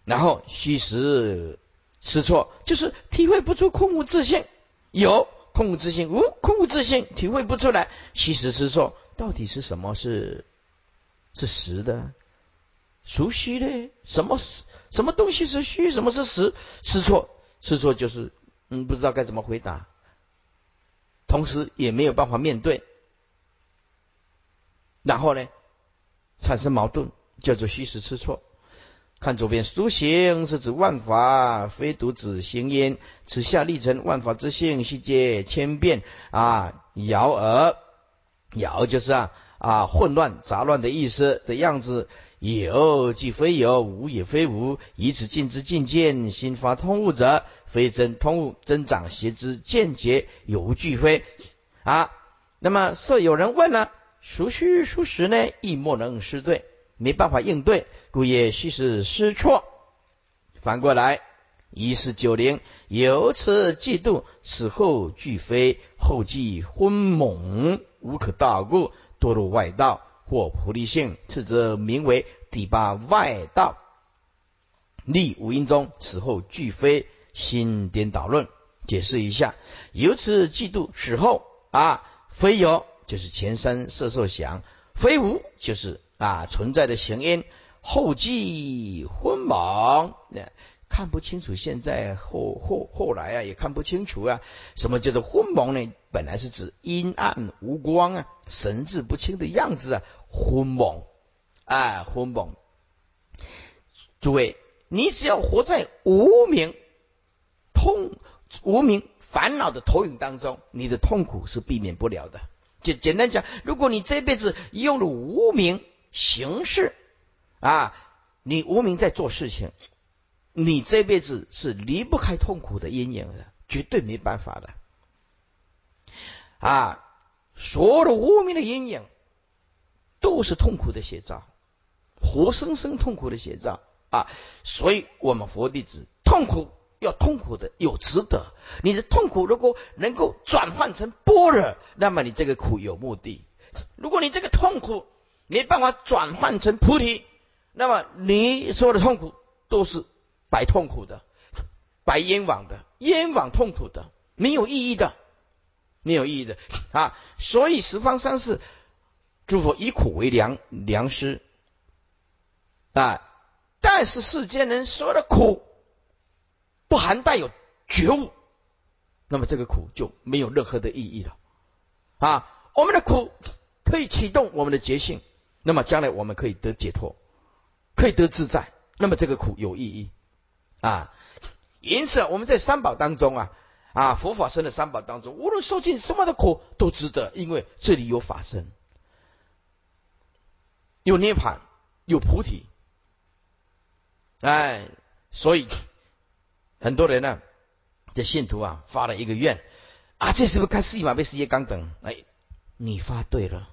然后虚实失错，就是体会不出空无自性，有。空无自性，无空无自性，体会不出来。虚实失错，到底是什么是是实的？孰虚的？什么什么东西是虚？什么是实？是错，是错就是嗯，不知道该怎么回答，同时也没有办法面对然后呢产生矛盾，叫做虚实吃错。看左边，诸行是指万法，非独子行焉。此下立成万法之性，悉皆千变啊，摇而摇就是啊啊混乱杂乱的意思的样子。有即非有，无也非无，以此尽之尽见，心发通悟者，非真通悟，增长邪之见解有无俱非啊。那么设有人问了，孰虚孰实呢？亦莫能失对。没办法应对，故也须是失错。反过来，一四九零由此嫉妒，死后俱非，后继昏猛，无可道故，堕入外道或菩提性，次则名为第八外道。立五阴中死后俱非，心颠倒论。解释一下，由此嫉妒死后啊，非有就是前三色受想，非无就是。啊，存在的行因后继昏蒙，看不清楚。现在后后后来啊，也看不清楚啊。什么叫做昏蒙呢？本来是指阴暗无光啊，神志不清的样子啊，昏蒙啊，昏蒙。诸位，你只要活在无名痛、无名烦恼的投影当中，你的痛苦是避免不了的。就简单讲，如果你这辈子用了无名。形式啊，你无名在做事情，你这辈子是离不开痛苦的阴影的，绝对没办法的啊！所有的无名的阴影都是痛苦的写照，活生生痛苦的写照啊！所以，我们佛弟子痛苦要痛苦的有值得，你的痛苦如果能够转换成般若，那么你这个苦有目的；如果你这个痛苦，没办法转换成菩提，那么你所有的痛苦都是白痛苦的，白冤枉的，冤枉痛苦的，没有意义的，没有意义的啊！所以十方三世诸佛以苦为良良师啊，但是世间人所有的苦不含带有觉悟，那么这个苦就没有任何的意义了啊！我们的苦可以启动我们的觉性。那么将来我们可以得解脱，可以得自在。那么这个苦有意义啊！因此我们在三宝当中啊啊佛法生的三宝当中，无论受尽什么的苦都值得，因为这里有法身，有涅槃，有菩提。哎，所以很多人呢，这信徒啊发了一个愿啊，这是不是看四马被世界刚等？哎，你发对了。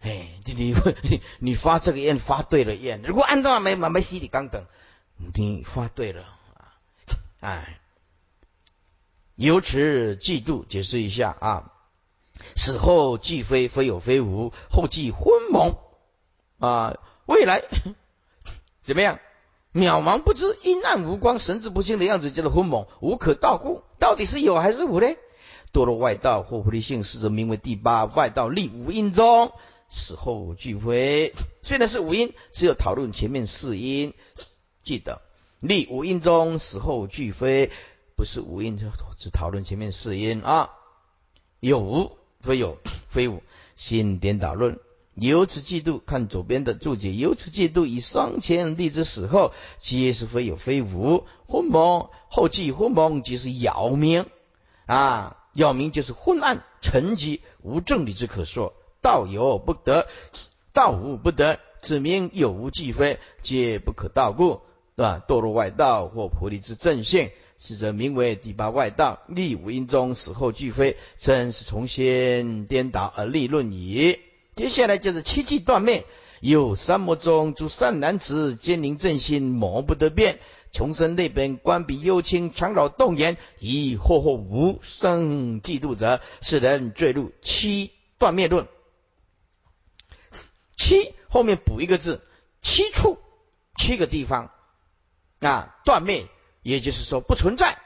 哎，你你 [laughs] 你发这个愿发对了愿，如果按照没没没洗礼刚等，你发对了啊！哎，由此嫉妒，解释一下啊。死后既非非有非无，后继昏蒙啊，未来 [laughs] 怎么样？渺茫不知，阴暗无光，神志不清的样子叫做昏蒙，无可道故。到底是有还是无呢？堕落外道或菩提性，是则名为第八外道，立无因中。死后俱非，虽然是五音，只有讨论前面四音。记得立五音中死后俱非，不是五音，只讨论前面四音啊。有无非有，非无，心颠倒论。由此嫉妒，看左边的注解。由此嫉妒，以双前立之死后，皆是非有非无。昏蒙后继昏蒙，即是杳明啊，扰明就是昏暗沉寂，无正理之可说。道有不得，道无不得，此名有无俱非，皆不可道故，对吧？堕入外道或菩提之正性，是则名为第八外道。立五阴中，死后俱非，真是从先颠倒而立论矣。接下来就是七际断灭，有三魔中诸善男子，坚宁正心，魔不得变。穷生内本，官比幽清，长老动言，以惑惑无生嫉妒者，是人坠入七断灭论。七后面补一个字，七处七个地方啊断灭，也就是说不存在，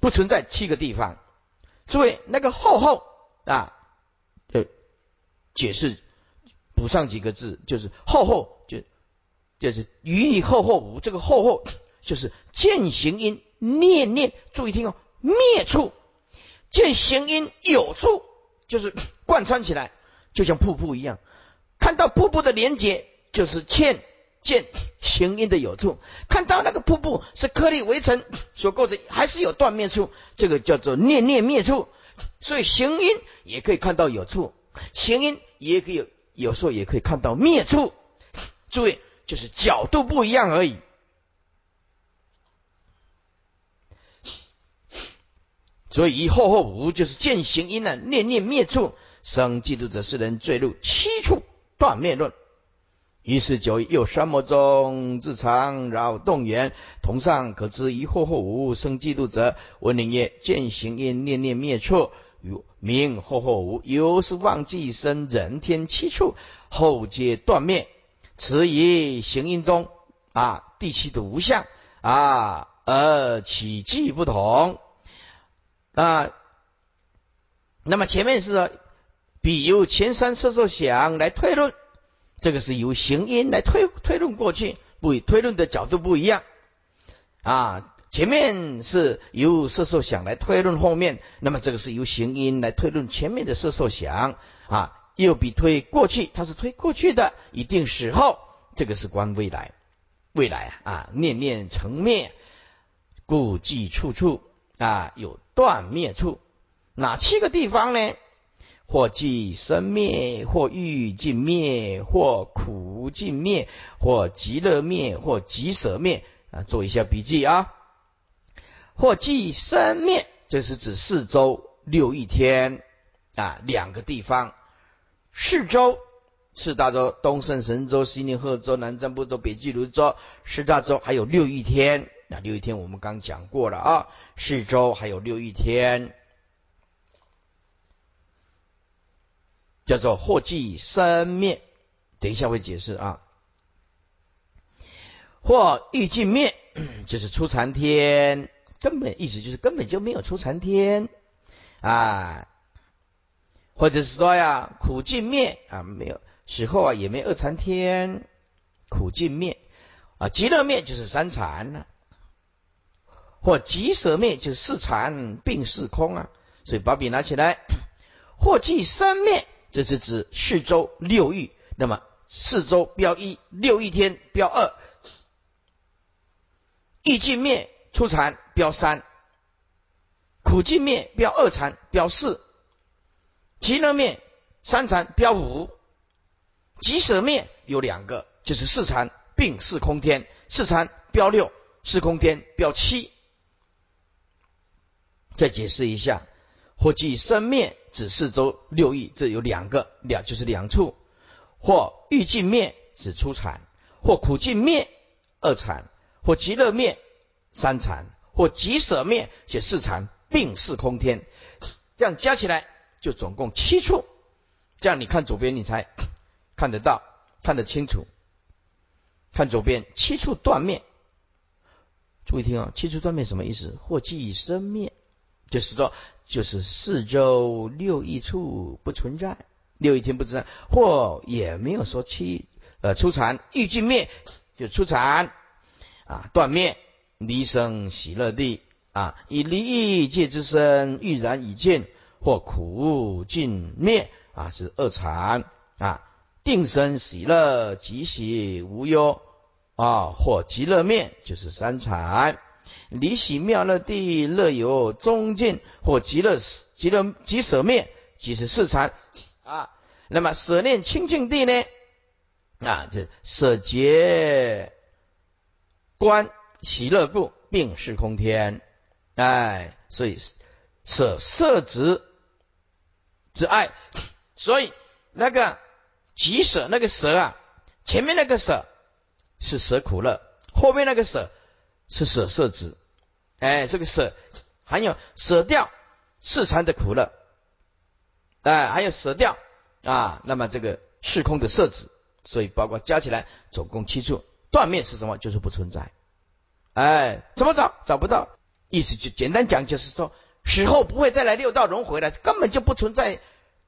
不存在七个地方。诸位那个后后啊，呃，解释补上几个字，就是后后就就是与以后后无这个后后就是见行因念念，注意听哦，灭处见行因有处就是 [coughs] 贯穿起来。就像瀑布一样，看到瀑布的连接，就是见见行因的有处；看到那个瀑布是颗粒围成所构成，还是有断灭处，这个叫做念念灭处。所以行因也可以看到有处，行因也可以有时候也可以看到灭处。注意，就是角度不一样而已。所以一后后无就是见行因呢，念念灭处生嫉妒者是人坠入七处断灭论。于是九又三摩中自常扰动缘，同上可知一后后无生嫉妒者，文灵曰见行因念念灭处，与名或或无，由是忘记生人天七处后皆断灭。此以行因中啊第七的无相啊而起迹不同。啊，那么前面是比由前三色受想来推论，这个是由行因来推推论过去，不推论的角度不一样啊。前面是由色受想来推论后面，那么这个是由行因来推论前面的色受想啊，又比推过去，它是推过去的一定时候，这个是观未来，未来啊啊念念成灭，故记处处。啊，有断灭处，哪七个地方呢？或即生灭，或欲尽灭，或苦尽灭，或极乐灭，或极舍灭。啊，做一下笔记啊。或即生灭，这是指四周六一天啊，两个地方。四周四大洲：东胜神州、西宁贺州、南瞻部洲、北俱泸州。四大洲还有六一天。那六一天我们刚讲过了啊，四周还有六一天，叫做祸忌生灭。等一下会解释啊。或欲尽灭，[clears throat] 就是出禅天，根本意思就是根本就没有出禅天啊。或者是说呀，苦尽灭啊，没有死后啊也没二禅天，苦尽灭啊，极乐灭就是三禅了。或极舍灭就是四禅并四空啊，所以把笔拿起来。[clears throat] 或即三灭，这是指四周六欲。那么四周标一，六欲天标二。欲尽灭出禅标三，苦尽灭标二禅标四，极乐灭三禅标五，即舍灭有两个，就是四禅并四空天，四禅标六，四空天标七。再解释一下，或即生灭指四周六欲，这有两个两就是两处；或欲尽灭指出禅，或苦尽灭二禅，或极乐灭三禅，或极舍灭写四禅，并四空天。这样加起来就总共七处。这样你看左边，你才 [coughs] 看得到，看得清楚。看左边七处断灭，注意听啊，七处断灭什么意思？或即生灭。就是说，就是四周六一处不存在，六一天不存在，或也没有说七呃出禅欲尽灭就出禅啊断灭离生喜乐地啊以离异界之身欲然已尽或苦尽灭啊是二禅啊定生喜乐极喜无忧啊或极乐灭就是三禅。离喜妙乐地乐有中尽或极乐极乐极舍灭即是四禅啊。那么舍念清净地呢？啊，这舍劫观喜乐故，并是空天。哎，所以舍色执之爱，所以那个极舍那个舍啊，前面那个舍是舍苦乐，后面那个舍。是舍色子，哎，这个舍还有舍掉四禅的苦乐，哎，还有舍掉啊，那么这个虚空的色子，所以包括加起来总共七处断灭是什么？就是不存在，哎，怎么找？找不到，意思就简单讲就是说死后不会再来六道轮回了，根本就不存在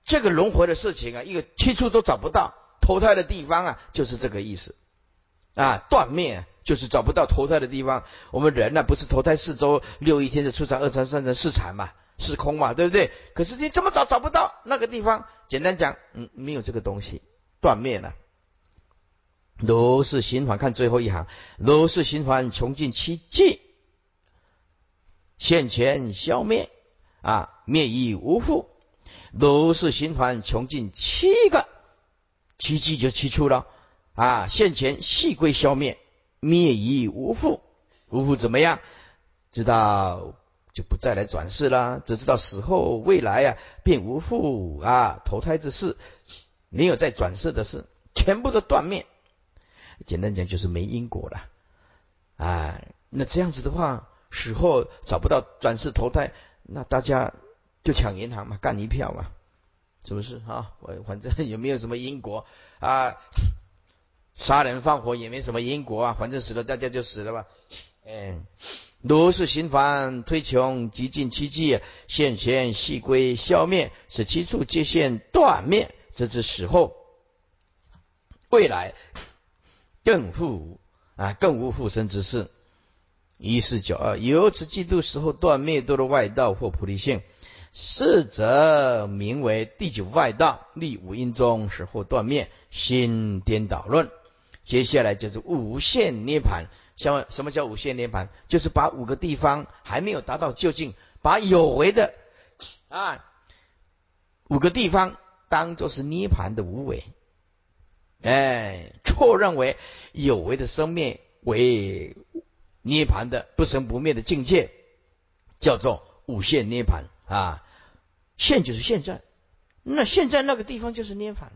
这个轮回的事情啊，一个七处都找不到投胎的地方啊，就是这个意思啊，断灭。就是找不到投胎的地方。我们人呢，不是投胎四周六一天的出产、二三、三禅、四禅嘛？是空嘛，对不对？可是你这么找找不到那个地方，简单讲，嗯，没有这个东西，断灭了。如是循环，看最后一行，如是循环穷尽七迹，现前消灭啊，灭亦无复。如是循环穷尽七个，七迹就七处了啊，现前细归消灭，灭亦无复。无复怎么样？知道就不再来转世啦，只知道死后未来啊，便无复啊，投胎之事，没有再转世的事，全部都断灭。简单讲就是没因果了，啊，那这样子的话，死后找不到转世投胎，那大家就抢银行嘛，干一票嘛，是不是啊？我反正也没有什么因果啊，杀人放火也没什么因果啊，反正死了大家就死了吧，嗯，如是循环推穷极尽七迹，现前细归消灭，使七处界限断灭，直至死后未来。更复啊，更无复生之事。一四九二，由此嫉妒时候断灭多的外道或菩提性，是则名为第九外道。立五阴中时候断灭，心颠倒论。接下来就是无限涅盘。像什么叫无限涅盘？就是把五个地方还没有达到究竟，把有为的啊五个地方当做是涅盘的无为。哎，错认为有为的生灭为涅盘的不生不灭的境界，叫做无限涅盘啊。现就是现在，那现在那个地方就是涅盘。